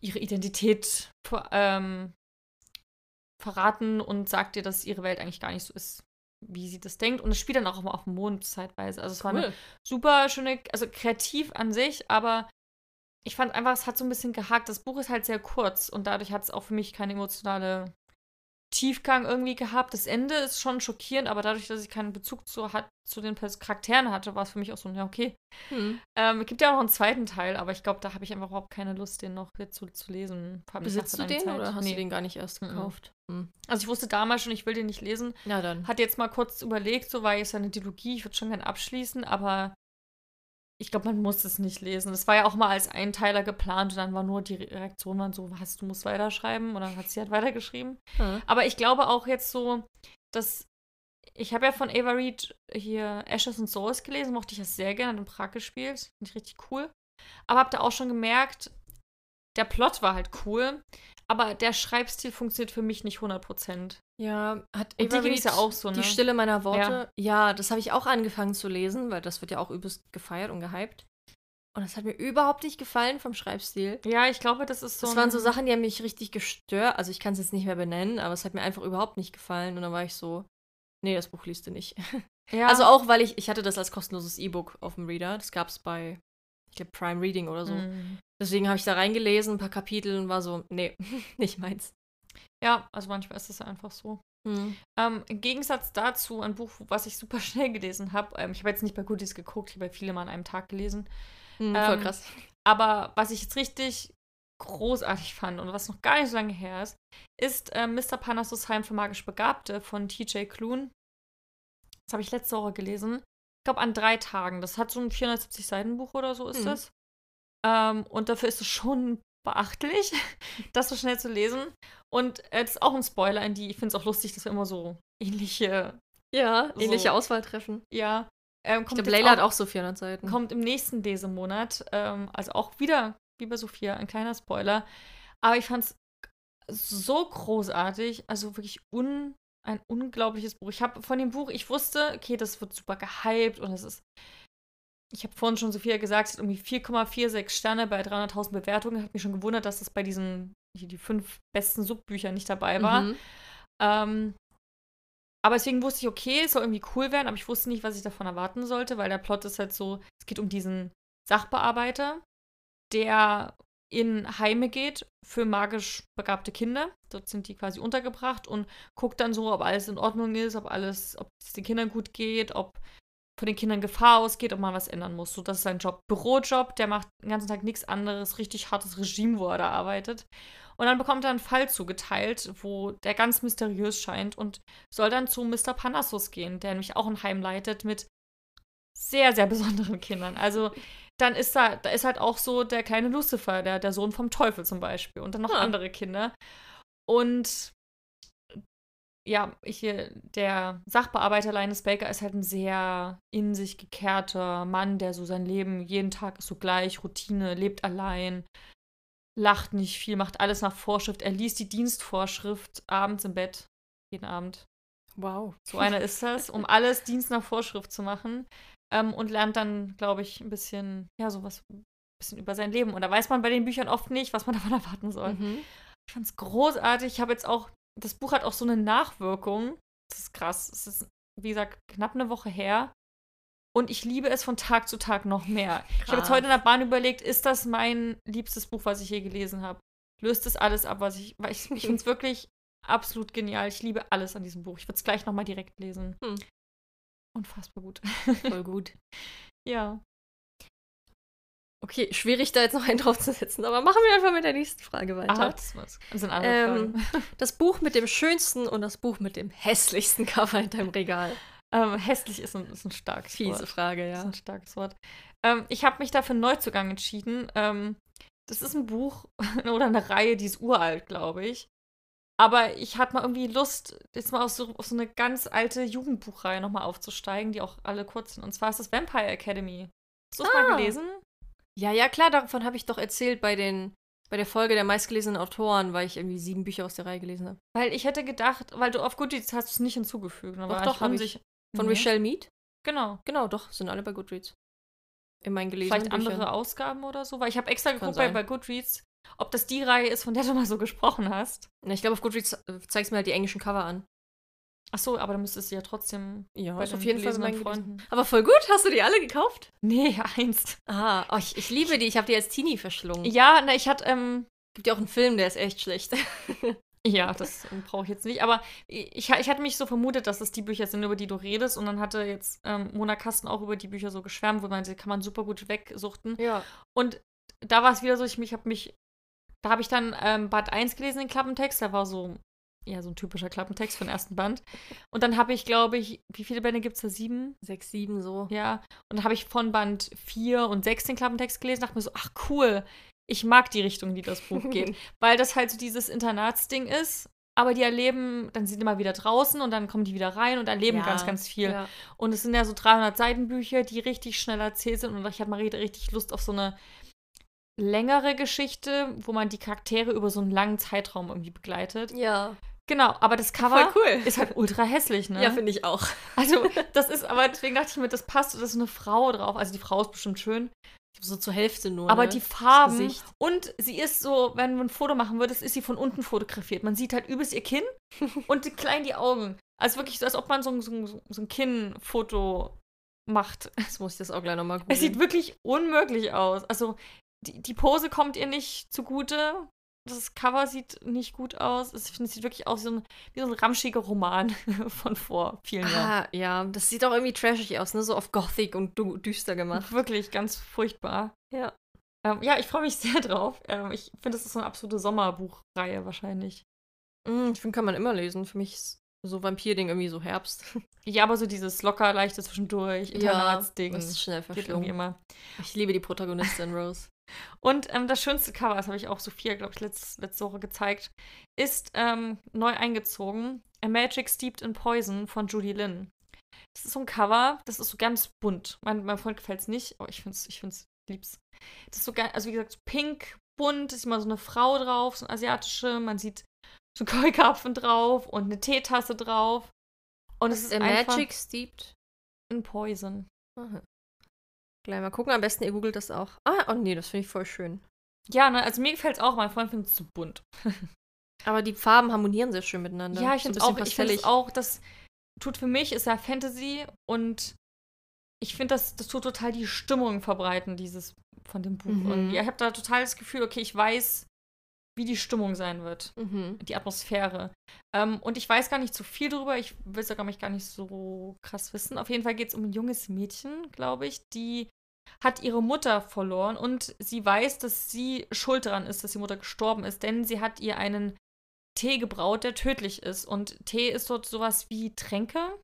ihre Identität ähm, verraten und sagt ihr, dass ihre Welt eigentlich gar nicht so ist, wie sie das denkt. Und es spielt dann auch immer auf dem Mond zeitweise. Also es war eine super schöne, also kreativ an sich, aber ich fand einfach, es hat so ein bisschen gehakt. Das Buch ist halt sehr kurz und dadurch hat es auch für mich keine emotionale Tiefgang irgendwie gehabt. Das Ende ist schon schockierend, aber dadurch, dass ich keinen Bezug zu, hat, zu den Charakteren hatte, war es für mich auch so, ja, okay. Hm. Ähm, es gibt ja auch noch einen zweiten Teil, aber ich glaube, da habe ich einfach überhaupt keine Lust, den noch jetzt zu, zu lesen. Besitzt du hatte den eine oder Zeit- hast nee. du den gar nicht erst Mhm. gekauft? Hm. Also ich wusste damals schon, ich will den nicht lesen. Ja, dann. Hatte jetzt mal kurz überlegt, so war jetzt eine Dilogie, ich würde schon gerne abschließen, aber ich glaube, man muss es nicht lesen. Das war ja auch mal als Einteiler geplant und dann war nur die Reaktion waren so, was, du musst weiterschreiben? Und dann hat sie halt weitergeschrieben. Ja. Aber ich glaube auch jetzt so, dass ich habe ja von Ava Reed hier Ashes and Souls gelesen, mochte ich das sehr gerne, hat in Prag gespielt, finde ich richtig cool. Aber habe da auch schon gemerkt, der Plot war halt cool, aber der Schreibstil funktioniert für mich nicht 100%. Ja, hat Und ging es Reed ja auch so, ne? Die Stille meiner Worte. Ja, das habe ich auch angefangen zu lesen, weil das wird ja auch übelst gefeiert und gehypt. Und das hat mir überhaupt nicht gefallen vom Schreibstil. Ja, ich glaube, das ist so. Das waren so Sachen, die haben mich richtig gestört. Also ich kann es jetzt nicht mehr benennen, aber es hat mir einfach überhaupt nicht gefallen. Und dann war ich so, nee, das Buch liest du nicht. Ja, Also auch, weil ich, ich hatte das als kostenloses E-Book auf dem Reader. Das gab es bei, ich glaube, Prime Reading oder so. mm. Deswegen habe ich da reingelesen, ein paar Kapitel und war so, nee, nicht meins. Ja, also manchmal ist es einfach so. Hm. Ähm, Im Gegensatz dazu ein Buch, was ich super schnell gelesen habe. Ähm, ich habe jetzt nicht bei Goodies geguckt, ich habe viele mal an einem Tag gelesen. Hm, voll Ähm, krass. Aber was ich jetzt richtig großartig fand und was noch gar nicht so lange her ist, ist äh, Mr. Parnassus Heim für magisch Begabte von TJ Klune. Das habe ich letzte Woche gelesen. Ich glaube, an drei Tagen. Das hat so ein 470 Seiten Buch oder so ist Mhm. das. Ähm, und dafür ist es schon beachtlich, das so schnell zu lesen. Und äh, das ist auch ein Spoiler in die, ich finde es auch lustig, dass wir immer so ähnliche, Ja, so- ähnliche Auswahl treffen. ja. Ähm, Ich glaube, jetzt Layla hat auch- auch so 400 Seiten. kommt im nächsten Lesemonat. Ähm, also auch wieder, wie bei Sophia, ein kleiner Spoiler. Aber ich fand es so großartig. Also wirklich un, ein unglaubliches Buch. Ich habe von dem Buch, ich wusste, okay, das wird super gehypt und es ist. Ich habe vorhin schon Sophia gesagt, es hat irgendwie 4,46 Sterne bei 300.000 Bewertungen. Hat mich schon gewundert, dass das bei diesen, hier die fünf besten Subbüchern nicht dabei war. Mhm. Ähm, aber deswegen wusste ich, okay, es soll irgendwie cool werden, aber ich wusste nicht, was ich davon erwarten sollte, weil der Plot ist halt so, es geht um diesen Sachbearbeiter, der in Heime geht für magisch begabte Kinder. Dort sind die quasi untergebracht und guckt dann so, ob alles in Ordnung ist, ob alles, ob es den Kindern gut geht, ob von den Kindern Gefahr ausgeht, ob man was ändern muss. So, das ist sein Job. Bürojob, der macht den ganzen Tag nichts anderes, richtig hartes Regime, wo er da arbeitet. Und dann bekommt er einen Fall zugeteilt, wo der ganz mysteriös scheint und soll dann zu Mr. Panassus gehen, der nämlich auch ein Heim leitet mit sehr, sehr besonderen Kindern. Also dann ist da, da ist halt auch so der kleine Lucifer, der, der Sohn vom Teufel zum Beispiel und dann noch Ah. andere Kinder. Und ja, hier, der Sachbearbeiter Linus Baker ist halt ein sehr in sich gekehrter Mann, der so sein Leben, jeden Tag ist so gleich, Routine, lebt allein, lacht nicht viel, macht alles nach Vorschrift. Er liest die Dienstvorschrift abends im Bett, jeden Abend. Wow. So einer ist das, um alles Dienst nach Vorschrift zu machen. Ähm, und lernt dann, glaube ich, ein bisschen, ja, sowas, ein bisschen über sein Leben. Und da weiß man bei den Büchern oft nicht, was man davon erwarten soll. Mhm. Ich fand es großartig. Ich habe jetzt auch, das Buch hat auch so eine Nachwirkung. Das ist krass. Es ist, wie gesagt, knapp eine Woche her. Und ich liebe es von Tag zu Tag noch mehr. Ich habe jetzt Krass. heute in der Bahn überlegt, ist das mein liebstes Buch, was ich je gelesen habe? Löst es alles ab, was ich. Weil ich, ich finde es wirklich absolut genial. Ich liebe alles an diesem Buch. Ich würde es gleich nochmal direkt lesen. Hm. Unfassbar gut. Voll gut. ja. Okay, schwierig da jetzt noch einen draufzusetzen, aber machen wir einfach mit der nächsten Frage weiter. Ah, das, war's. das sind andere Ähm, Fragen. Das Buch mit dem schönsten und das Buch mit dem hässlichsten Cover in deinem Regal. Ähm, hässlich ist ein, ist ein starkes Fiese Wort. Frage, Das ist ja. ein starkes Wort. Ähm, ich habe mich dafür Neuzugang entschieden. Ähm, das ist ein Buch oder eine Reihe, die ist uralt, glaube ich. Aber ich hatte mal irgendwie Lust, jetzt mal auf so, auf so eine ganz alte Jugendbuchreihe nochmal aufzusteigen, die auch alle kurz sind. Und zwar ist das Vampire Academy. Hast du es Ah. mal gelesen? Ja, ja, klar, davon habe ich doch erzählt bei den bei der Folge der meistgelesenen Autoren, weil ich irgendwie sieben Bücher aus der Reihe gelesen habe. Weil ich hätte gedacht, weil du auf Goodreads hast es nicht hinzugefügt. Doch, war doch, ich hab ich. unsicher. Von Nee. Michelle Mead? Genau. Genau, doch, sind alle bei Goodreads. In meinen gelesenen Vielleicht andere Büchern. Ausgaben oder so. Weil ich habe extra Kann geguckt bei, bei Goodreads, ob das die Reihe ist, von der du mal so gesprochen hast. Na, Ich glaube, auf Goodreads äh, zeigst du mir halt die englischen Cover an. Ach so, aber dann müsstest du ja trotzdem Ja, bei ist auf jeden Fall mein Freunden. Aber voll gut, hast du die alle gekauft? Nee, eins. Ah, oh, ich, ich liebe die. Ich habe die als Teenie verschlungen. Ja, na, ich hatte, ähm, Gibt ja auch einen Film, der ist echt schlecht. ja, das brauche ich jetzt nicht, aber ich, ich hatte mich so vermutet, dass es die Bücher sind, über die du redest und dann hatte jetzt ähm, Mona Kasten auch über die Bücher so geschwärmt, wo man sie kann man super gut wegsuchten. ja. Und da war es wieder so, ich mich habe mich, da habe ich dann ähm, Band 1 gelesen, den Klappentext, da war so, ja, so ein typischer Klappentext von ersten Band. Und dann habe ich, glaube ich, wie viele Bände gibt es da? Sieben? Sechs, sieben so. Ja. Und dann habe ich von Band 4 und 6 den Klappentext gelesen, dachte mir so, ach cool, ich mag die Richtung, die das Buch geht. Weil das halt so dieses Internatsding ist. Aber die erleben, dann sind die immer wieder draußen und dann kommen die wieder rein und erleben Ja, ganz, ganz viel. Ja. Und es sind ja so 300 Seitenbücher, die richtig schnell erzählt sind. Und ich hatte mal richtig Lust auf so eine längere Geschichte, wo man die Charaktere über so einen langen Zeitraum irgendwie begleitet. ja. Genau, aber das Cover cool. ist halt ultra hässlich, ne? Ja, finde ich auch. also, das ist, aber deswegen dachte ich mir, das passt, da ist eine Frau drauf. Also, die Frau ist bestimmt schön. So zur Hälfte nur. Aber ne? die Farben und sie ist so, wenn man ein Foto machen würde, ist sie von unten fotografiert. Man sieht halt übelst ihr Kinn und die, klein die Augen. Also wirklich so, als ob man so, ein- so, so ein Kinnfoto macht. Jetzt muss ich das auch gleich nochmal Es sieht wirklich unmöglich aus. Also die, die Pose kommt ihr nicht zugute. Das Cover sieht nicht gut aus. Es- sieht wirklich aus wie so ein, wie so ein ramschiger Roman von vor vielen Jahren. Ah, ja, das sieht auch irgendwie trashig aus, ne? So auf Gothic und du düster gemacht. Wirklich ganz furchtbar. Ja. Ähm, ja, ich freue mich sehr drauf. Ähm, ich finde, das ist so eine absolute Sommerbuchreihe wahrscheinlich. Mm, ich finde, kann man immer lesen. Für mich ist so Vampir-Ding irgendwie so Herbst. Ja, aber so dieses locker, leichte zwischendurch, Internatsding. das ist schnell verschlungen. immer. Ich liebe die Protagonistin Rose. Und ähm, das schönste Cover, das habe ich auch Sophia, glaube ich, letzt, letzte Woche gezeigt, ist ähm, neu eingezogen. A Magic Steeped in Poison von Judy Lynn. Das ist so ein Cover, das ist so ganz bunt. Mein, meinem Freund gefällt es nicht, aber ich finde es ich find's lieb's. Das ist so ganz, also wie gesagt, so pink, bunt, ist immer so eine Frau drauf, so eine asiatische. Man sieht so einen Keukarpfen drauf und eine Teetasse drauf. Und es ist A einfach Magic Steeped. in Poison. Aha. Gleich mal gucken. Am besten ihr googelt das auch. Ah, oh nee, das finde ich voll schön. Ja, ne, also mir gefällt es auch, mein Freund findet es zu bunt. Aber die Farben harmonieren sehr schön miteinander. Ja, ich finde bisschen auch, ich finde pastellig. auch, das tut für mich, ist ja Fantasy und ich finde, das, das tut total die Stimmung verbreiten, dieses von dem Buch. Mhm. Und ich habe da total das Gefühl, okay, ich weiß, wie die Stimmung sein wird, Mhm. die Atmosphäre. Ähm, und ich weiß gar nicht so viel drüber, ich will es sogar mich gar nicht so krass wissen. Auf jeden Fall geht es um ein junges Mädchen, glaube ich, die hat ihre Mutter verloren und sie weiß, dass sie schuld daran ist, dass die Mutter gestorben ist, denn sie hat ihr einen Tee gebraut, der tödlich ist. Und Tee ist dort sowas wie Tränke.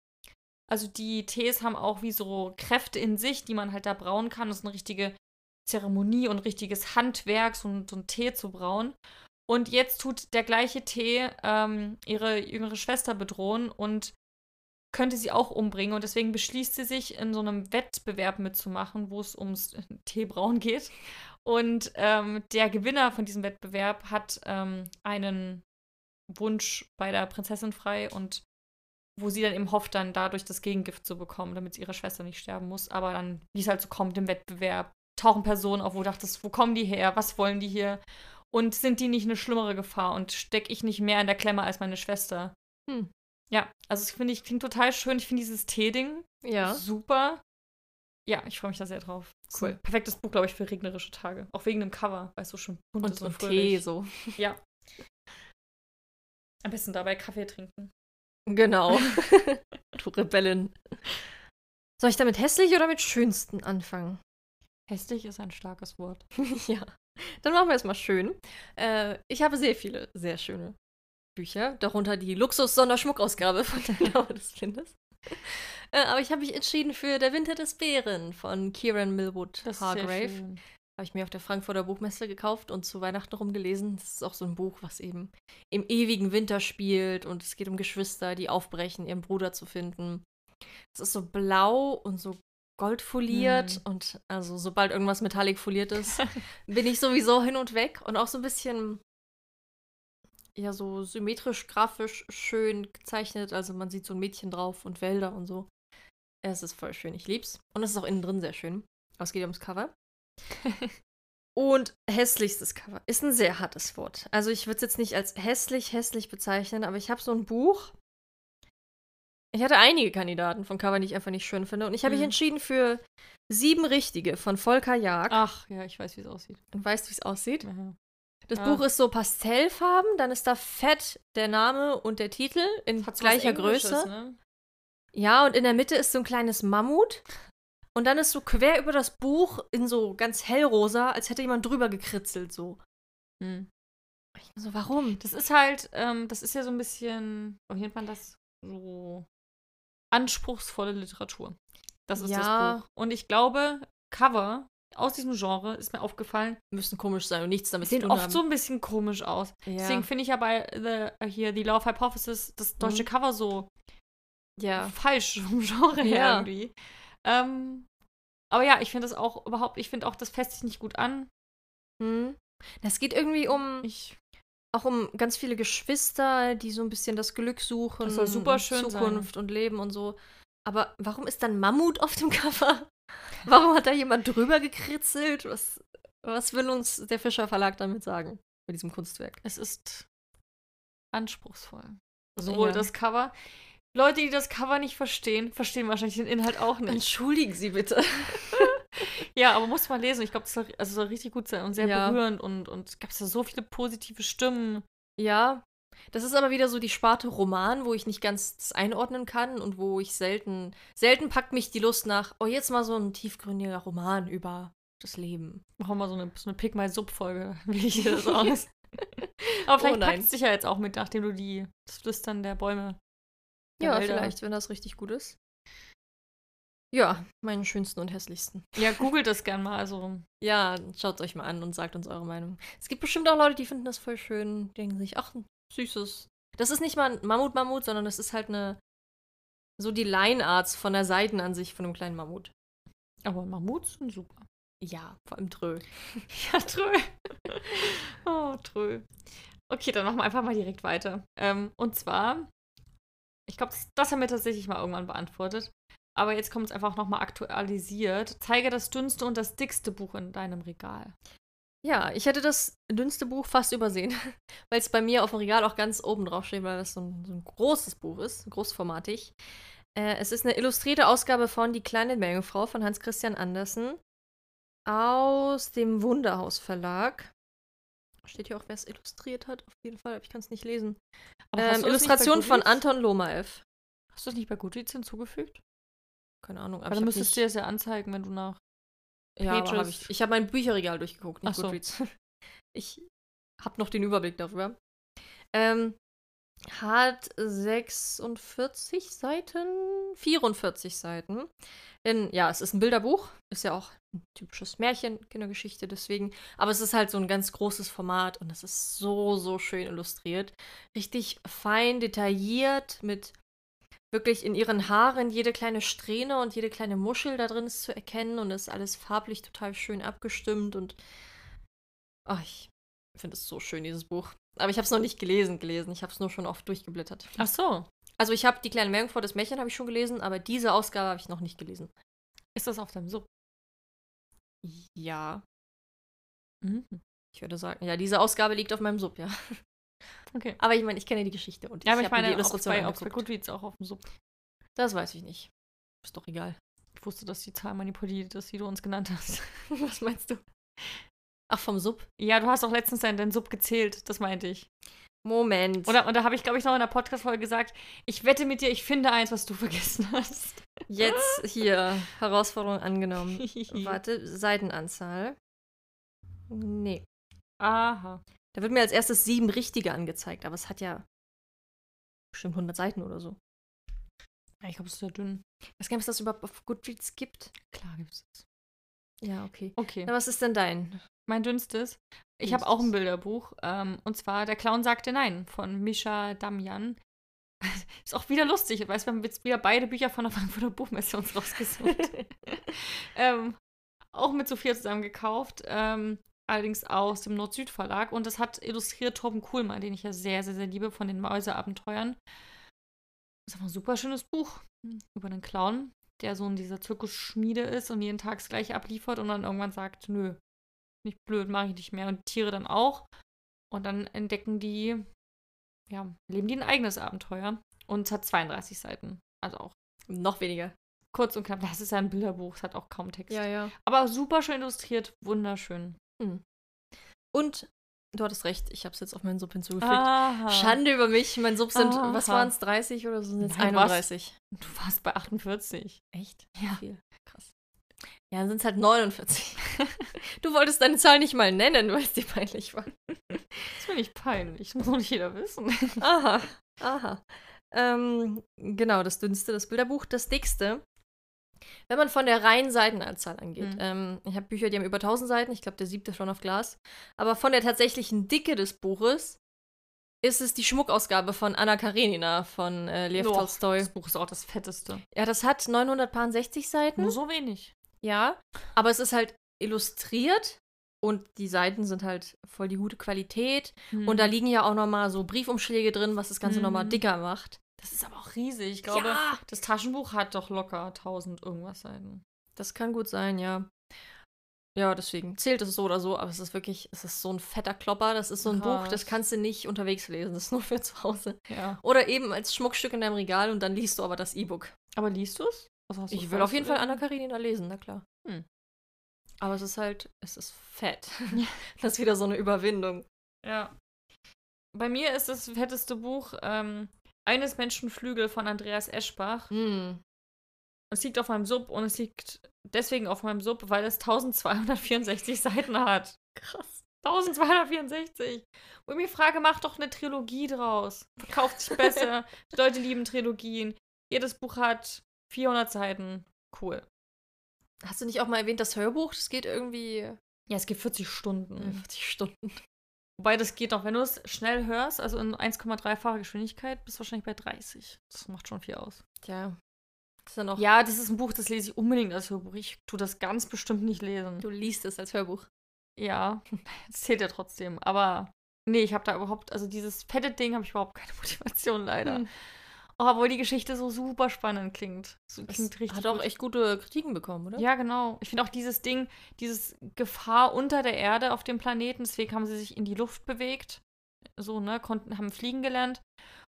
Also die Tees haben auch wie so Kräfte in sich, die man halt da brauen kann. Das ist eine richtige Zeremonie und richtiges Handwerk, so so ein Tee zu brauen. Und jetzt tut der gleiche Tee ähm, ihre jüngere Schwester bedrohen und könnte sie auch umbringen. Und deswegen beschließt sie sich, in so einem Wettbewerb mitzumachen, wo es ums Teebrauen geht. Und ähm, der Gewinner von diesem Wettbewerb hat ähm, einen Wunsch bei der Prinzessin frei und wo sie dann eben hofft, dann dadurch das Gegengift zu bekommen, damit ihre Schwester nicht sterben muss. Aber dann, wie es halt so kommt im Wettbewerb, tauchen Personen auf, wo du dachtest, wo kommen die her? Was wollen die hier? Und sind die nicht eine schlimmere Gefahr? Und stecke ich nicht mehr in der Klemme als meine Schwester? Hm. Ja, also das finde ich klingt total schön. Ich finde dieses Tee-Ding Ja. super. Ja, ich freue mich da sehr drauf. Cool. Perfektes Buch, glaube ich, für regnerische Tage. Auch wegen dem Cover, weißt du, schon bunt Und ist so und Tee so. Ja. Am besten dabei Kaffee trinken. Genau. du Rebellin. Soll ich damit hässlich oder mit schönsten anfangen? Hässlich ist ein starkes Wort. ja. Dann machen wir es mal schön. Äh, ich habe sehr viele sehr schöne Bücher, darunter die Luxus-Sonderschmuckausgabe von der Laube des Blindes. Äh, aber ich habe mich entschieden für Der Winter des Bären von Kieran Millwood Das Hargrave. Habe ich mir auf der Frankfurter Buchmesse gekauft und zu Weihnachten rumgelesen. Das ist auch so ein Buch, was eben im ewigen Winter spielt und es geht um Geschwister, die aufbrechen, ihren Bruder zu finden. Es ist so blau und so goldfoliert Hm. und also sobald irgendwas metallic foliert ist, bin ich sowieso hin und weg und auch so ein bisschen ja so symmetrisch grafisch schön gezeichnet, also man sieht so ein Mädchen drauf und Wälder und so. Es ist voll schön, ich lieb's und es ist auch innen drin sehr schön. Aber es geht ums Cover. Und hässlichstes Cover ist ein sehr hartes Wort. Also ich würde es jetzt nicht als hässlich, hässlich bezeichnen, aber ich habe so ein Buch. Ich hatte einige Kandidaten von Covern, die ich einfach nicht schön finde. Und ich habe mich Mhm. entschieden für Sieben Richtige von Volker Jag. Ach, ja, ich weiß, wie es aussieht. Und weißt, wie es aussieht? Ja. Das Ja. Buch ist so Pastellfarben, dann ist da fett der Name und der Titel in Hat so was gleicher Größe. Ne? Ja, und in der Mitte ist so ein kleines Mammut. Und dann ist so quer über das Buch in so ganz hellrosa, als hätte jemand drüber gekritzelt, so. Hm. Ich so, warum? Das ist halt, ähm, das ist ja so ein bisschen, wie nennt man das? So anspruchsvolle Literatur. Das ist Ja. das Buch. Und ich glaube, Cover aus diesem Genre ist mir aufgefallen, Müssen komisch sein und nichts damit zu sehen tun oft haben. so ein bisschen komisch aus. ja. Deswegen finde ich ja bei the, hier die Love Hypothesis das deutsche Mhm. Cover so ja. falsch vom Genre her irgendwie. Ähm, aber ja, ich finde das auch überhaupt, ich finde auch, das fässt sich nicht gut an. Hm. Das geht irgendwie um, Ich, auch um ganz viele Geschwister, die so ein bisschen das Glück suchen. Das soll super schön Zukunft und Leben und so. Aber warum ist dann Mammut auf dem Cover? Warum hat da jemand drüber gekritzelt? Was, was will uns der Fischer Verlag damit sagen? Mit diesem Kunstwerk? es ist anspruchsvoll. Sowohl Ja. das Cover. Leute, die das Cover nicht verstehen, verstehen wahrscheinlich den Inhalt auch nicht. Entschuldigen Sie bitte. Ja, aber muss man lesen. Ich glaube, das soll, also soll richtig gut sein und sehr Ja. berührend und, und es gab da so viele positive Stimmen. Ja, das ist aber wieder so die Sparte Roman, wo ich nicht ganz einordnen kann und wo ich selten, selten packt mich die Lust nach, oh, jetzt mal so ein tiefgründiger Roman über das Leben. Machen wir mal so eine, so eine Pick My Sub-Folge, wie ich das aus. aber vielleicht Oh packt es dich ja jetzt auch mit, nachdem du die, das Flüstern der Bäume. der Ja, Wälder- vielleicht, wenn das richtig gut ist. Ja, meinen schönsten und hässlichsten. Ja, googelt das gern mal. Also, Ja, schaut euch mal an und sagt uns eure Meinung. Es gibt bestimmt auch Leute, die finden das voll schön, die denken sich, ach, ein süßes. Das ist nicht mal ein Mammut-Mammut, sondern das ist halt eine, so die Line-Arts von der Seitenansicht von einem kleinen Mammut. aber Mammuts sind super. Ja, vor allem Drö. Ja, trö. oh, trö. Okay, dann machen wir einfach mal direkt weiter. Ähm, und zwar, ich glaube, das, das haben wir tatsächlich mal irgendwann beantwortet. Aber jetzt kommt es einfach nochmal aktualisiert. Zeige das dünnste und das dickste Buch in deinem Regal. Ja, ich hätte das dünnste Buch fast übersehen, weil es bei mir auf dem Regal auch ganz oben drauf steht, weil das so ein, so ein großes Buch ist, großformatig. Äh, es ist eine illustrierte Ausgabe von Die kleine Meerjungfrau von Hans Christian Andersen aus dem Wunderhaus Verlag. Steht hier auch, wer es illustriert hat, auf jeden Fall, aber ich kann es nicht lesen. Ähm, Illustration von? Anton Lomaev. Hast du das nicht bei Goodreads hinzugefügt? Keine Ahnung, Aber aber dann ich müsstest du dir das ja anzeigen, wenn du nach. ja, hab ich, ich habe mein Bücherregal durchgeguckt, nicht Ach so. Goodreads. Ich habe noch den Überblick darüber. Ähm, hat 46 Seiten, 44 Seiten. Denn ja, es ist ein Bilderbuch, ist ja auch ein typisches Märchen, Kindergeschichte deswegen. Aber es ist halt so ein ganz großes Format und es ist so, so schön illustriert. Richtig fein, detailliert, mit wirklich in ihren Haaren jede kleine Strähne und jede kleine Muschel da drin ist zu erkennen und es ist alles farblich total schön abgestimmt und ach, ich finde es so schön, dieses Buch. Aber ich habe es noch nicht gelesen, gelesen. Ich habe es nur schon oft durchgeblättert. Ach so. Also ich habe die kleine Meerjungfrau, das Märchen habe ich schon gelesen, aber diese Ausgabe habe ich noch nicht gelesen. Ist das auf deinem Sub? Ja, Mhm. ich würde sagen, ja, diese Ausgabe liegt auf meinem Sub, ja. Okay. Aber ich meine, ich kenne die Geschichte und Ja, aber ich ich meine, die Illustration bei, ob's bei angeguckt. Goodreads auch auf dem Sub. Das weiß ich nicht. Ist doch egal. Ich wusste, dass die Zahl manipuliert ist, die du uns genannt hast. Was meinst du? Ach, vom Sub? Ja, du hast auch letztens deinen, deinen Sub gezählt, das meinte ich. Moment. Oder, und da habe ich, glaube ich, noch in der Podcast-Folge gesagt, ich wette mit dir, ich finde eins, was du vergessen hast. Jetzt hier, Herausforderung angenommen. Warte, Seitenanzahl. Nee. Aha. Da wird mir als erstes sieben richtige angezeigt, aber es hat ja bestimmt 100 Seiten oder so. Ich glaube, es ist ja dünn. Ich weiß gar nicht, was das überhaupt auf Goodreads gibt. Klar gibt es das. Ja, okay. Okay. Na, was ist denn dein? Mein dünnstes. Ich habe auch ein. Bilderbuch. Ähm, und zwar Der Clown sagte Nein von Misha Damian. Ist auch wieder lustig. Weißt du, wir haben jetzt wieder beide Bücher von der Frankfurter Buchmesse uns rausgesucht. ähm, auch mit Sophia zusammen gekauft. Ähm, allerdings aus dem Nord-Süd-Verlag. Und das hat illustriert Torben Kuhlmann, den ich ja sehr, sehr, sehr liebe, von den Mäuseabenteuern. Das ist einfach ein super schönes Buch über einen Clown, der so in dieser Zirkusschmiede ist und jeden Tag das gleiche abliefert und dann irgendwann sagt, nö, nicht blöd, mache ich nicht mehr. Und Tiere dann auch. Und dann entdecken die, ja, leben die ein eigenes Abenteuer. Und es hat 32 Seiten. Also auch Noch weniger. kurz und knapp. Das ist ja ein Bilderbuch, es hat auch kaum Text. ja. Aber super schön illustriert, wunderschön. Und du hattest recht, ich habe es jetzt auf meinen Sub hinzugefügt. Aha. Schande über mich. Mein Sub sind, Aha. was waren es, 30 oder so? Sind jetzt Nein, was? 31. Du warst bei 48. Echt? Ja. Viel. Krass. Ja, dann sind es halt 49. du wolltest deine Zahl nicht mal nennen, weil es dir peinlich war. Das finde ich peinlich. Das muss doch nicht jeder wissen. Aha, aha. Ähm, genau, das dünnste, das Bilderbuch. Das dickste, wenn man von der reinen Seitenanzahl angeht. Mhm. Ähm, ich habe Bücher, die haben über 1000 Seiten. Ich glaube, der siebte schon auf Glas. Aber von der tatsächlichen Dicke des Buches ist es die Schmuckausgabe von Anna Karenina von äh, Lev Doch, Tolstoi. Das Buch ist auch das fetteste. Ja, das hat 960 Seiten. Nur so wenig. Ja, aber es ist halt illustriert und die Seiten sind halt voll die gute Qualität. Und da liegen ja auch noch mal so Briefumschläge drin, was das Ganze noch mal Mhm. dicker macht. Das ist aber auch riesig. Ich glaube, Ja. das Taschenbuch hat doch locker 1000 irgendwas Seiten. Das kann gut sein, ja. Ja, deswegen zählt es so oder so, aber es ist wirklich, es ist so ein fetter Klopper. Das ist so ein Buch, das Krass. kannst du nicht unterwegs lesen. Das ist nur für zu Hause. Ja. Oder eben als Schmuckstück in deinem Regal und dann liest du aber das E-Book. Aber liest du es? Ich will auf jeden Fall Anna Karenina lesen, na klar. Hm. Aber es ist halt, es ist fett. Das ist wieder so eine Überwindung. Ja. Bei mir ist das fetteste Buch ähm, Eines Menschen Flügel von Andreas Eschbach. Hm. Es liegt auf meinem Sub und es liegt deswegen auf meinem Sub, weil es 1264 Seiten hat. Krass. 1264. Wo ich mir frage, mach doch eine Trilogie draus. Verkauft sich besser. Die Leute lieben Trilogien. Jedes Buch hat 400 Seiten. Cool. Hast du nicht auch mal erwähnt, das Hörbuch? Das geht irgendwie Ja, es geht 40 Stunden. 40 Stunden. Wobei das geht noch, wenn du es schnell hörst, also in 1,3-facher Geschwindigkeit, bist du wahrscheinlich bei 30. Das macht schon viel aus. Tja. Das ist ja noch. Ja, das ist ein Buch, das lese ich unbedingt als Hörbuch. Ich tue das ganz bestimmt nicht lesen. Du liest es als Hörbuch. Ja, das zählt ja trotzdem. Aber nee, ich habe da überhaupt, also dieses fette Ding habe ich überhaupt keine Motivation leider. Hm. Oh, obwohl die Geschichte so super spannend klingt. So klingt richtig hat auch echt gute Kritiken bekommen, oder? Ja, genau. Ich finde auch dieses Ding, dieses Gefahr unter der Erde auf dem Planeten, deswegen haben sie sich in die Luft bewegt. So, ne, konnten, haben fliegen gelernt.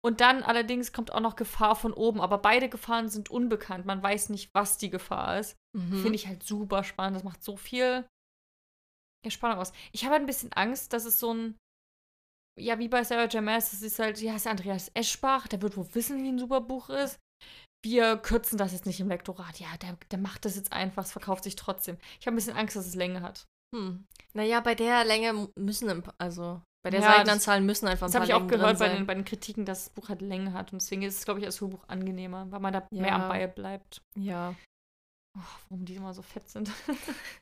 Und dann allerdings kommt auch noch Gefahr von oben, aber beide Gefahren sind unbekannt. Man weiß nicht, was die Gefahr ist. Mhm. Finde ich halt super spannend. Das macht so viel ja, Spannung aus. Ich habe halt ein bisschen Angst, dass es so ein, ja, wie bei Sarah J. Maas, es ist halt, ja, es ist Andreas Eschbach, der wird wohl wissen, wie ein super Buch ist. Wir kürzen das jetzt nicht im Lektorat. Ja, der, der macht das jetzt einfach, es verkauft sich trotzdem. Ich habe ein bisschen Angst, dass es Länge hat. Hm. Naja, bei der Länge müssen, also bei der Ja, das- Seitenanzahl müssen einfach ein Das paar habe ich auch Längen gehört bei den, bei den Kritiken, dass das Buch halt Länge hat. Und deswegen ist es, glaube ich, als Hörbuch angenehmer, weil man da mehr Ja. am Ball bleibt. Ja. Oh, warum die immer so fett sind.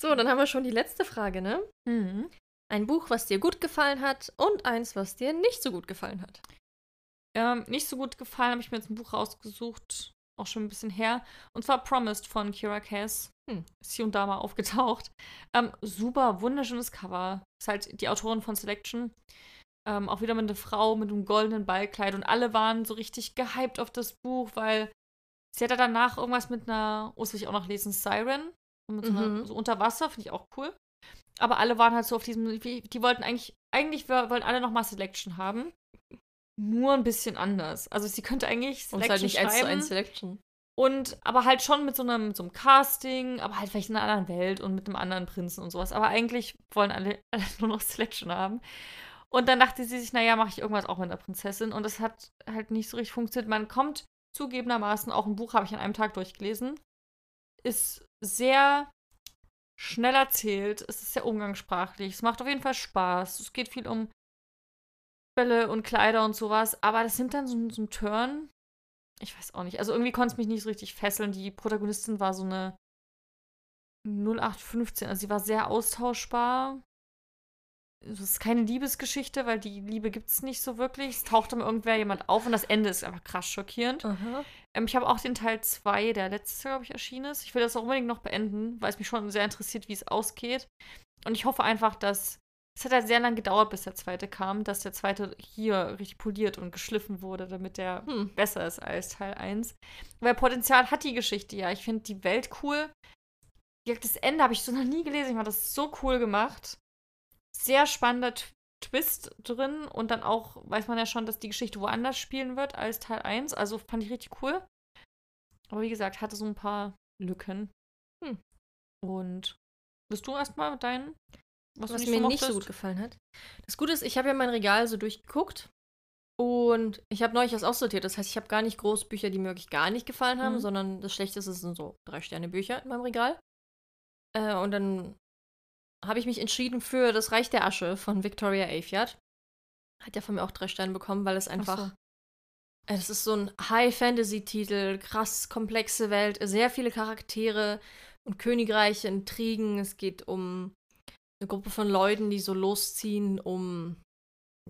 So, dann haben wir schon die letzte Frage, ne? mhm. Ein Buch, was dir gut gefallen hat und eins, was dir nicht so gut gefallen hat. Ähm, nicht so gut gefallen, habe ich mir jetzt ein Buch rausgesucht, auch schon ein bisschen her. Und zwar Promised von Kira Cass. Hm. Ist hier und da mal aufgetaucht. Ähm, super, wunderschönes Cover. Ist halt die Autorin von Selection. Ähm, auch wieder mit einer Frau mit einem goldenen Ballkleid. Und alle waren so richtig gehypt auf das Buch, weil sie hat ja danach irgendwas mit einer, oh, das will ich auch noch lesen, Siren. Mit so, einer, Mhm. so unter Wasser, finde ich auch cool. Aber alle waren halt so auf diesem, die wollten eigentlich, eigentlich wollten alle nochmal Selection haben. Nur ein bisschen anders. Also sie könnte eigentlich Und Selection halt nicht eins zu schreiben. eins Selection. Und aber halt schon mit so einem, mit so einem Casting, aber halt vielleicht in einer anderen Welt und mit einem anderen Prinzen und sowas. Aber eigentlich wollen alle, alle nur noch Selection haben. Und dann dachte sie sich, naja, mache ich irgendwas auch mit einer Prinzessin. Und das hat halt nicht so richtig funktioniert. Man kommt zugegebenermaßen, auch ein Buch habe ich an einem Tag durchgelesen, ist sehr schnell erzählt, es ist sehr umgangssprachlich, es macht auf jeden Fall Spaß. Es geht viel um Bälle und Kleider und sowas, aber das nimmt dann so, so einen Turn. Ich weiß auch nicht. Also irgendwie konnte es mich nicht so richtig fesseln. Die Protagonistin war so eine 0815, also sie war sehr austauschbar es ist keine Liebesgeschichte, weil die Liebe gibt es nicht so wirklich. Es taucht dann irgendwer jemand auf und das Ende ist einfach krass schockierend. Ähm, ich habe auch den Teil 2, der letztes Jahr, glaube ich, erschienen ist. Ich will das auch unbedingt noch beenden, weil es mich schon sehr interessiert, wie es ausgeht. Und ich hoffe einfach, dass. Es hat halt sehr lange gedauert, bis der zweite kam, dass der zweite hier richtig poliert und geschliffen wurde, damit der hm. besser ist als Teil 1. Weil Potenzial hat die Geschichte ja. Ich finde die Welt cool. Das Ende habe ich so noch nie gelesen. Ich fand das so cool gemacht sehr spannender Twist drin und dann auch weiß man ja schon, dass die Geschichte woanders spielen wird als Teil 1. Also fand ich richtig cool. Aber wie gesagt, hatte so ein paar Lücken. Hm. Und bist du erstmal mit deinen? Was, was mir so nicht so gut gefallen hat. Das Gute ist, ich habe ja mein Regal so durchgeguckt und ich habe neulich was aussortiert. Das heißt, ich habe gar nicht groß Bücher, die mir wirklich gar nicht gefallen haben, mhm. sondern das Schlechteste sind so drei Sterne Bücher in meinem Regal. Äh, und dann habe ich mich entschieden für Das Reich der Asche von Victoria Aveyard. Hat ja von mir auch drei Sterne bekommen, weil es einfach. So. Es ist so ein High-Fantasy-Titel, krass komplexe Welt, sehr viele Charaktere und Königreiche, Intrigen. Es geht um eine Gruppe von Leuten, die so losziehen, um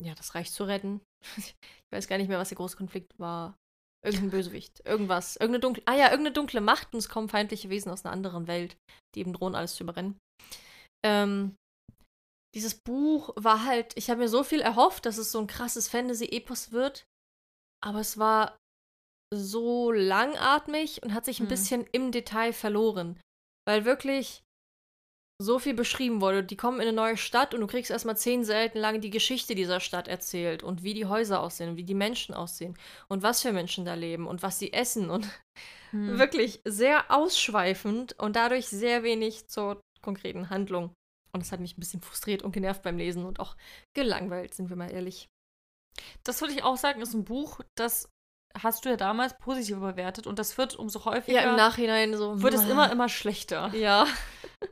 ja, das Reich zu retten. ich weiß gar nicht mehr, was der große Konflikt war. Irgendein Bösewicht. Irgendwas. Irgendeine dunkle. Ah ja, irgendeine dunkle Macht und es kommen feindliche Wesen aus einer anderen Welt, die eben drohen, alles zu überrennen. Ähm, dieses Buch war halt, ich habe mir so viel erhofft, dass es so ein krasses Fantasy-Epos wird, aber es war so langatmig und hat sich ein hm. bisschen im Detail verloren, weil wirklich so viel beschrieben wurde. Die kommen in eine neue Stadt und du kriegst erstmal zehn Seiten lang die Geschichte dieser Stadt erzählt und wie die Häuser aussehen und wie die Menschen aussehen und was für Menschen da leben und was sie essen und hm. wirklich sehr ausschweifend und dadurch sehr wenig zur konkreten Handlung. Und das hat mich ein bisschen frustriert und genervt beim Lesen und auch gelangweilt, sind wir mal ehrlich. Das würde ich auch sagen, ist ein Buch, das hast du ja damals positiv bewertet und das wird umso häufiger. Ja, im Nachhinein so. Wird es immer, immer schlechter. Ja.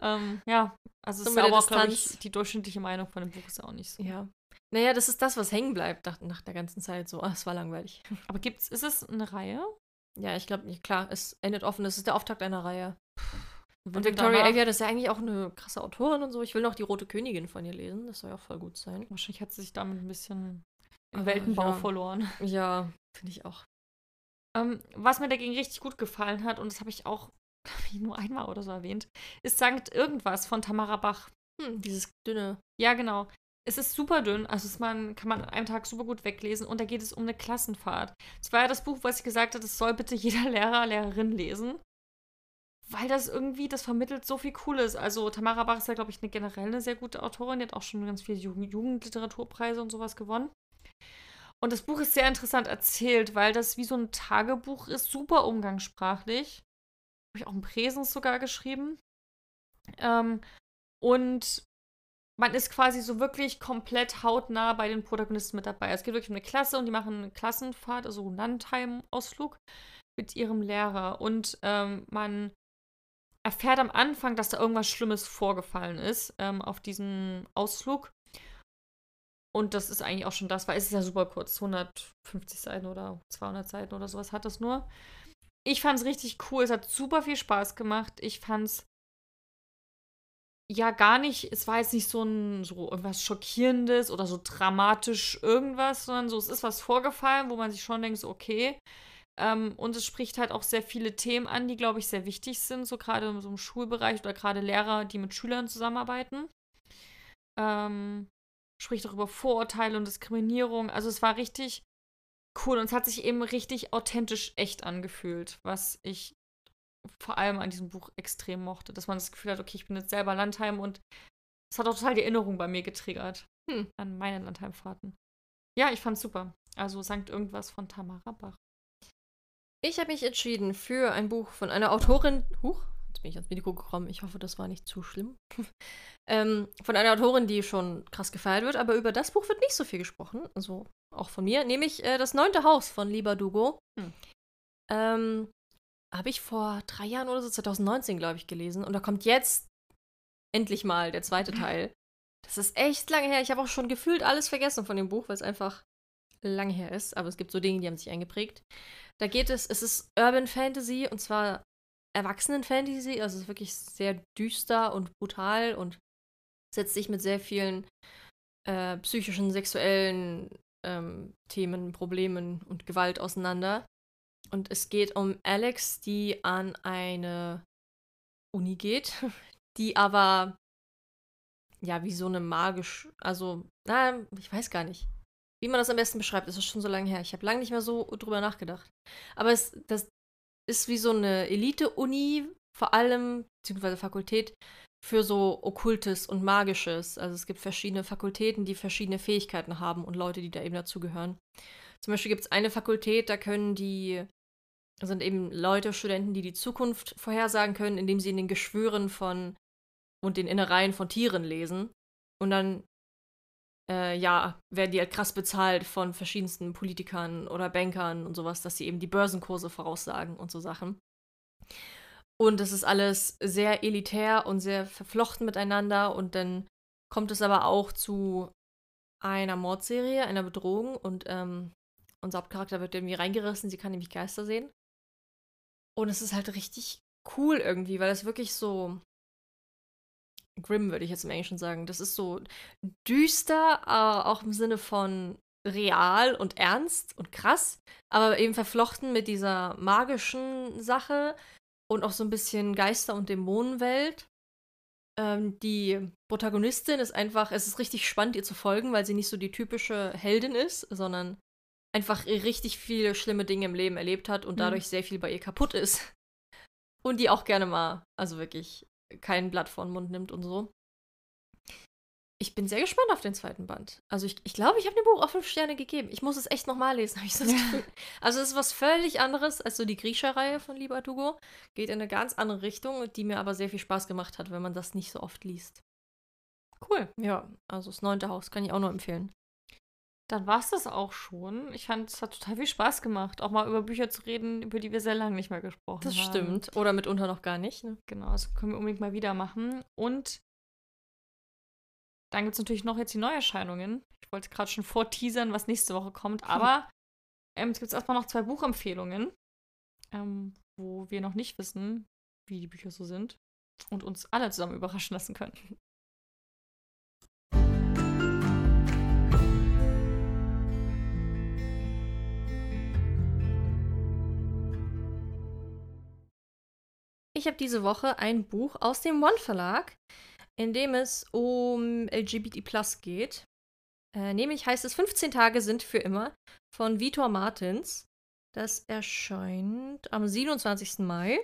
ähm, ja, also so ist aber auch, glaube ich, die durchschnittliche Meinung von dem Buch ist ja auch nicht so. Ja. Naja, das ist das, was hängen bleibt nach, nach der ganzen Zeit. So, ah, es war langweilig. Aber gibt's, ist es eine Reihe? Ja, ich glaube, klar, es endet offen. Es ist der Auftakt einer Reihe. Und Victoria Aveyard ist ja eigentlich auch eine krasse Autorin und so. Ich will noch die Rote Königin von ihr lesen. Das soll ja auch voll gut sein. Wahrscheinlich hat sie sich damit ein bisschen im uh, Weltenbau ja. verloren. Ja, finde ich auch. Ähm, was mir dagegen richtig gut gefallen hat, und das habe ich auch ich, nur einmal oder so erwähnt, ist Sankt Irgendwas von Tamara Bach. Hm, dieses dünne. Ja, genau. Es ist super dünn, also es man, kann man an einem Tag super gut weglesen und da geht es um eine Klassenfahrt. Es war ja das Buch, was ich gesagt habe, das soll bitte jeder Lehrer, Lehrerin lesen weil das irgendwie, das vermittelt so viel Cooles. Also Tamara Bach ist ja, glaube ich, eine generell eine sehr gute Autorin. Die hat auch schon ganz viele Jugend Jugendliteraturpreise und sowas gewonnen. Und das Buch ist sehr interessant erzählt, weil das wie so ein Tagebuch ist, super umgangssprachlich. Habe ich auch einen Präsens sogar geschrieben. Ähm, und man ist quasi so wirklich komplett hautnah bei den Protagonisten mit dabei. Es geht wirklich um eine Klasse und die machen eine Klassenfahrt, also einen Landheim-Ausflug mit ihrem Lehrer. Und ähm, man erfährt am Anfang, dass da irgendwas Schlimmes vorgefallen ist ähm, auf diesem Ausflug. Und das ist eigentlich auch schon das, weil es ist ja super kurz, 150 Seiten oder 200 Seiten oder sowas hat das nur. Ich fand es richtig cool, es hat super viel Spaß gemacht. Ich fand es ja gar nicht, es war jetzt nicht so ein so irgendwas schockierendes oder so dramatisch irgendwas, sondern so es ist was vorgefallen, wo man sich schon denkt, so okay, ähm, und es spricht halt auch sehr viele Themen an, die, glaube ich, sehr wichtig sind, so gerade in so einem Schulbereich oder gerade Lehrer, die mit Schülern zusammenarbeiten. Ähm, spricht auch über Vorurteile und Diskriminierung. Also es war richtig cool und es hat sich eben richtig authentisch echt angefühlt, was ich vor allem an diesem Buch extrem mochte, dass man das Gefühl hat, okay, ich bin jetzt selber Landheim und es hat auch total die Erinnerung bei mir getriggert hm. an meine Landheimfahrten. Ja, ich fand's super. Also Sankt irgendwas von Tamara Bach. Ich habe mich entschieden für ein Buch von einer Autorin. Huch, jetzt bin ich ans Mikro gekommen. Ich hoffe, das war nicht zu schlimm. ähm, von einer Autorin, die schon krass gefeiert wird, aber über das Buch wird nicht so viel gesprochen. Also auch von mir. Nämlich äh, Das neunte Haus von Lieber Dugo. Hm. Ähm, habe ich vor drei Jahren oder so, 2019, glaube ich, gelesen. Und da kommt jetzt endlich mal der zweite Teil. Das ist echt lange her. Ich habe auch schon gefühlt alles vergessen von dem Buch, weil es einfach lange her ist. Aber es gibt so Dinge, die haben sich eingeprägt. Da geht es, es ist Urban Fantasy und zwar Erwachsenen-Fantasy. Also es ist wirklich sehr düster und brutal und setzt sich mit sehr vielen äh, psychischen, sexuellen ähm, Themen, Problemen und Gewalt auseinander. Und es geht um Alex, die an eine Uni geht, die aber ja wie so eine magisch, also, na, ich weiß gar nicht, wie man das am besten beschreibt. Das ist schon so lange her. Ich habe lange nicht mehr so drüber nachgedacht. Aber es, das ist wie so eine Elite-Uni, vor allem, beziehungsweise Fakultät, für so Okkultes und Magisches. Also es gibt verschiedene Fakultäten, die verschiedene Fähigkeiten haben und Leute, die da eben dazugehören. Zum Beispiel gibt es eine Fakultät, da können die, sind eben Leute, Studenten, die die Zukunft vorhersagen können, indem sie in den Geschwüren von und den Innereien von Tieren lesen. Und dann, äh, ja, werden die halt krass bezahlt von verschiedensten Politikern oder Bankern und sowas, dass sie eben die Börsenkurse voraussagen und so Sachen. Und das ist alles sehr elitär und sehr verflochten miteinander. Und dann kommt es aber auch zu einer Mordserie, einer Bedrohung. Und ähm, unser Hauptcharakter wird irgendwie reingerissen. Sie kann nämlich Geister sehen. Und es ist halt richtig cool irgendwie, weil es wirklich so grim, würde ich jetzt im Englischen sagen. Das ist so düster, äh, auch im Sinne von real und ernst und krass, aber eben verflochten mit dieser magischen Sache und auch so ein bisschen Geister- und Dämonenwelt. Ähm, die Protagonistin ist einfach, es ist richtig spannend, ihr zu folgen, weil sie nicht so die typische Heldin ist, sondern einfach richtig viele schlimme Dinge im Leben erlebt hat und mhm. dadurch sehr viel bei ihr kaputt ist. Und die auch gerne mal, also wirklich kein Blatt vor den Mund nimmt und so. Ich bin sehr gespannt auf den zweiten Band. Also ich glaube, ich, glaub, ich habe dem Buch auch fünf Sterne gegeben. Ich muss es echt nochmal lesen, habe ich so das Gefühl. Also es ist was völlig anderes als so die Griecher-Reihe von Lieber Dugo. Geht in eine ganz andere Richtung, die mir aber sehr viel Spaß gemacht hat, wenn man das nicht so oft liest. Cool. Ja, also das neunte Haus kann ich auch nur empfehlen. Dann war es das auch schon. Ich fand, es hat total viel Spaß gemacht, auch mal über Bücher zu reden, über die wir sehr lange nicht mehr gesprochen das haben. Das stimmt. Oder mitunter noch gar nicht. Ne? Genau, das können wir unbedingt mal wieder machen. Und dann gibt es natürlich noch jetzt die Neuerscheinungen. Ich wollte gerade schon vorteasern, was nächste Woche kommt, aber ähm, es gibt erstmal noch zwei Buchempfehlungen, ähm, wo wir noch nicht wissen, wie die Bücher so sind und uns alle zusammen überraschen lassen können. Ich habe diese Woche ein Buch aus dem One Verlag, in dem es um LGBT Plus geht. Äh, nämlich heißt es 15 Tage sind für immer von Vitor Martins. Das erscheint am 27. Mai.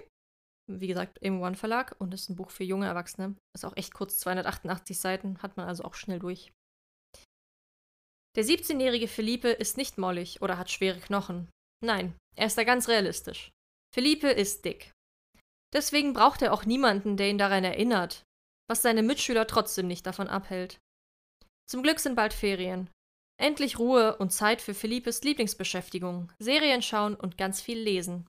Wie gesagt, im One Verlag und ist ein Buch für junge Erwachsene. Ist auch echt kurz, 288 Seiten, hat man also auch schnell durch. Der 17-jährige Felipe ist nicht mollig oder hat schwere Knochen. Nein, er ist da ganz realistisch. Felipe ist dick. Deswegen braucht er auch niemanden, der ihn daran erinnert, was seine Mitschüler trotzdem nicht davon abhält. Zum Glück sind bald Ferien. Endlich Ruhe und Zeit für Philippes Lieblingsbeschäftigung, Serien schauen und ganz viel lesen.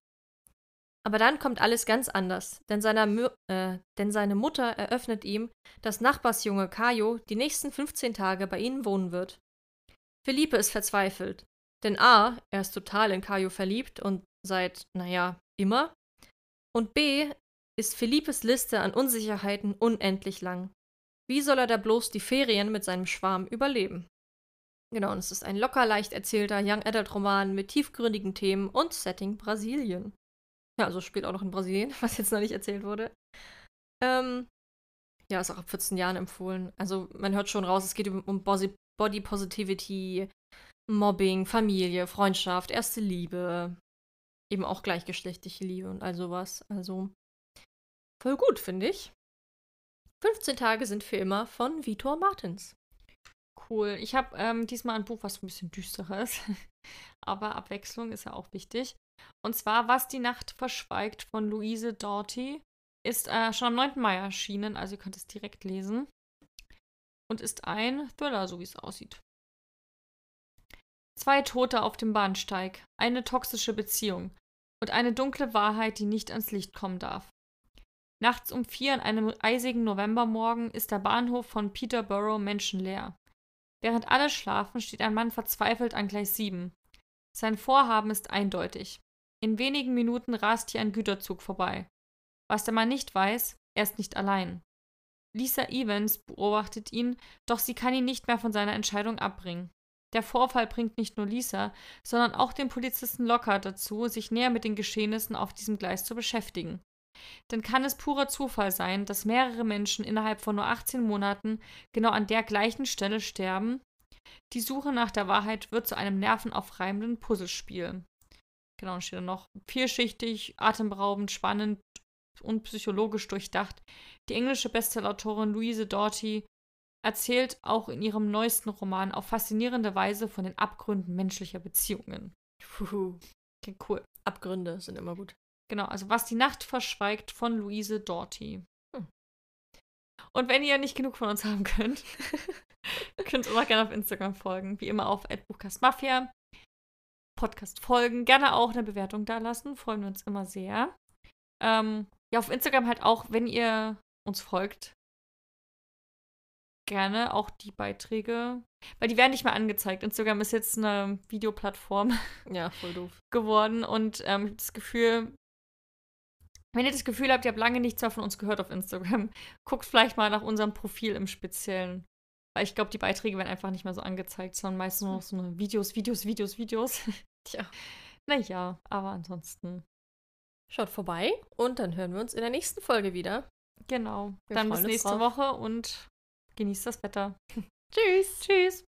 Aber dann kommt alles ganz anders, denn, äh, denn seine Mutter eröffnet ihm, dass Nachbarsjunge Kajo die nächsten 15 Tage bei ihnen wohnen wird. Felipe ist verzweifelt, denn A, er ist total in Kajo verliebt und seit, naja, immer, und B ist Philippes Liste an Unsicherheiten unendlich lang. Wie soll er da bloß die Ferien mit seinem Schwarm überleben? Genau, und es ist ein locker leicht erzählter Young Adult Roman mit tiefgründigen Themen und Setting Brasilien. Ja, also spielt auch noch in Brasilien, was jetzt noch nicht erzählt wurde. Ähm, ja, ist auch ab 14 Jahren empfohlen. Also man hört schon raus, es geht um Body Positivity, Mobbing, Familie, Freundschaft, erste Liebe, eben auch gleichgeschlechtliche Liebe und all sowas. Also voll gut, finde ich. 15 Tage sind für immer von Vitor Martins. Cool. Ich habe ähm, diesmal ein Buch, was ein bisschen düsterer ist. Aber Abwechslung ist ja auch wichtig. Und zwar Was die Nacht verschweigt von Louise Doughty ist äh, schon am 9. Mai erschienen, also ihr könnt es direkt lesen. Und ist ein Thriller, so wie es aussieht. Zwei Tote auf dem Bahnsteig, eine toxische Beziehung und eine dunkle Wahrheit, die nicht ans Licht kommen darf. Nachts um vier an einem eisigen Novembermorgen ist der Bahnhof von Peterborough menschenleer. Während alle schlafen, steht ein Mann verzweifelt an Gleis 7. Sein Vorhaben ist eindeutig. In wenigen Minuten rast hier ein Güterzug vorbei. Was der Mann nicht weiß, er ist nicht allein. Lisa Evans beobachtet ihn, doch sie kann ihn nicht mehr von seiner Entscheidung abbringen. Der Vorfall bringt nicht nur Lisa, sondern auch den Polizisten Lockhart dazu, sich näher mit den Geschehnissen auf diesem Gleis zu beschäftigen. Denn kann es purer Zufall sein, dass mehrere Menschen innerhalb von nur 18 Monaten genau an der gleichen Stelle sterben? Die Suche nach der Wahrheit wird zu einem nervenaufreibenden Puzzlespiel. Genau, steht da noch vielschichtig, atemberaubend, spannend und psychologisch durchdacht. Die englische Bestsellerautorin Louise Doughty erzählt auch in ihrem neuesten Roman auf faszinierende Weise von den Abgründen menschlicher Beziehungen. Puhu. Okay, cool. Abgründe sind immer gut. Genau, also Was die Nacht verschweigt von Louise Doughty. Hm. Und wenn ihr nicht genug von uns haben könnt, könnt ihr immer gerne auf Instagram folgen. Wie immer auf Mafia. Podcast folgen, gerne auch eine Bewertung da lassen. Freuen wir uns immer sehr. Ähm, ja, auf Instagram halt auch, wenn ihr uns folgt, gerne auch die Beiträge, weil die werden nicht mehr angezeigt. Instagram ist jetzt eine Videoplattform ja, voll doof. geworden und ähm, ich habe das Gefühl, wenn ihr das Gefühl habt, ihr habt lange nichts mehr von uns gehört auf Instagram, guckt vielleicht mal nach unserem Profil im Speziellen. Weil ich glaube, die Beiträge werden einfach nicht mehr so angezeigt, sondern meistens nur noch so eine Videos, Videos, Videos, Videos. Tja. Naja, aber ansonsten. Schaut vorbei und dann hören wir uns in der nächsten Folge wieder. Genau. Wir dann bis nächste drauf. Woche und genießt das Wetter. Tschüss. Tschüss.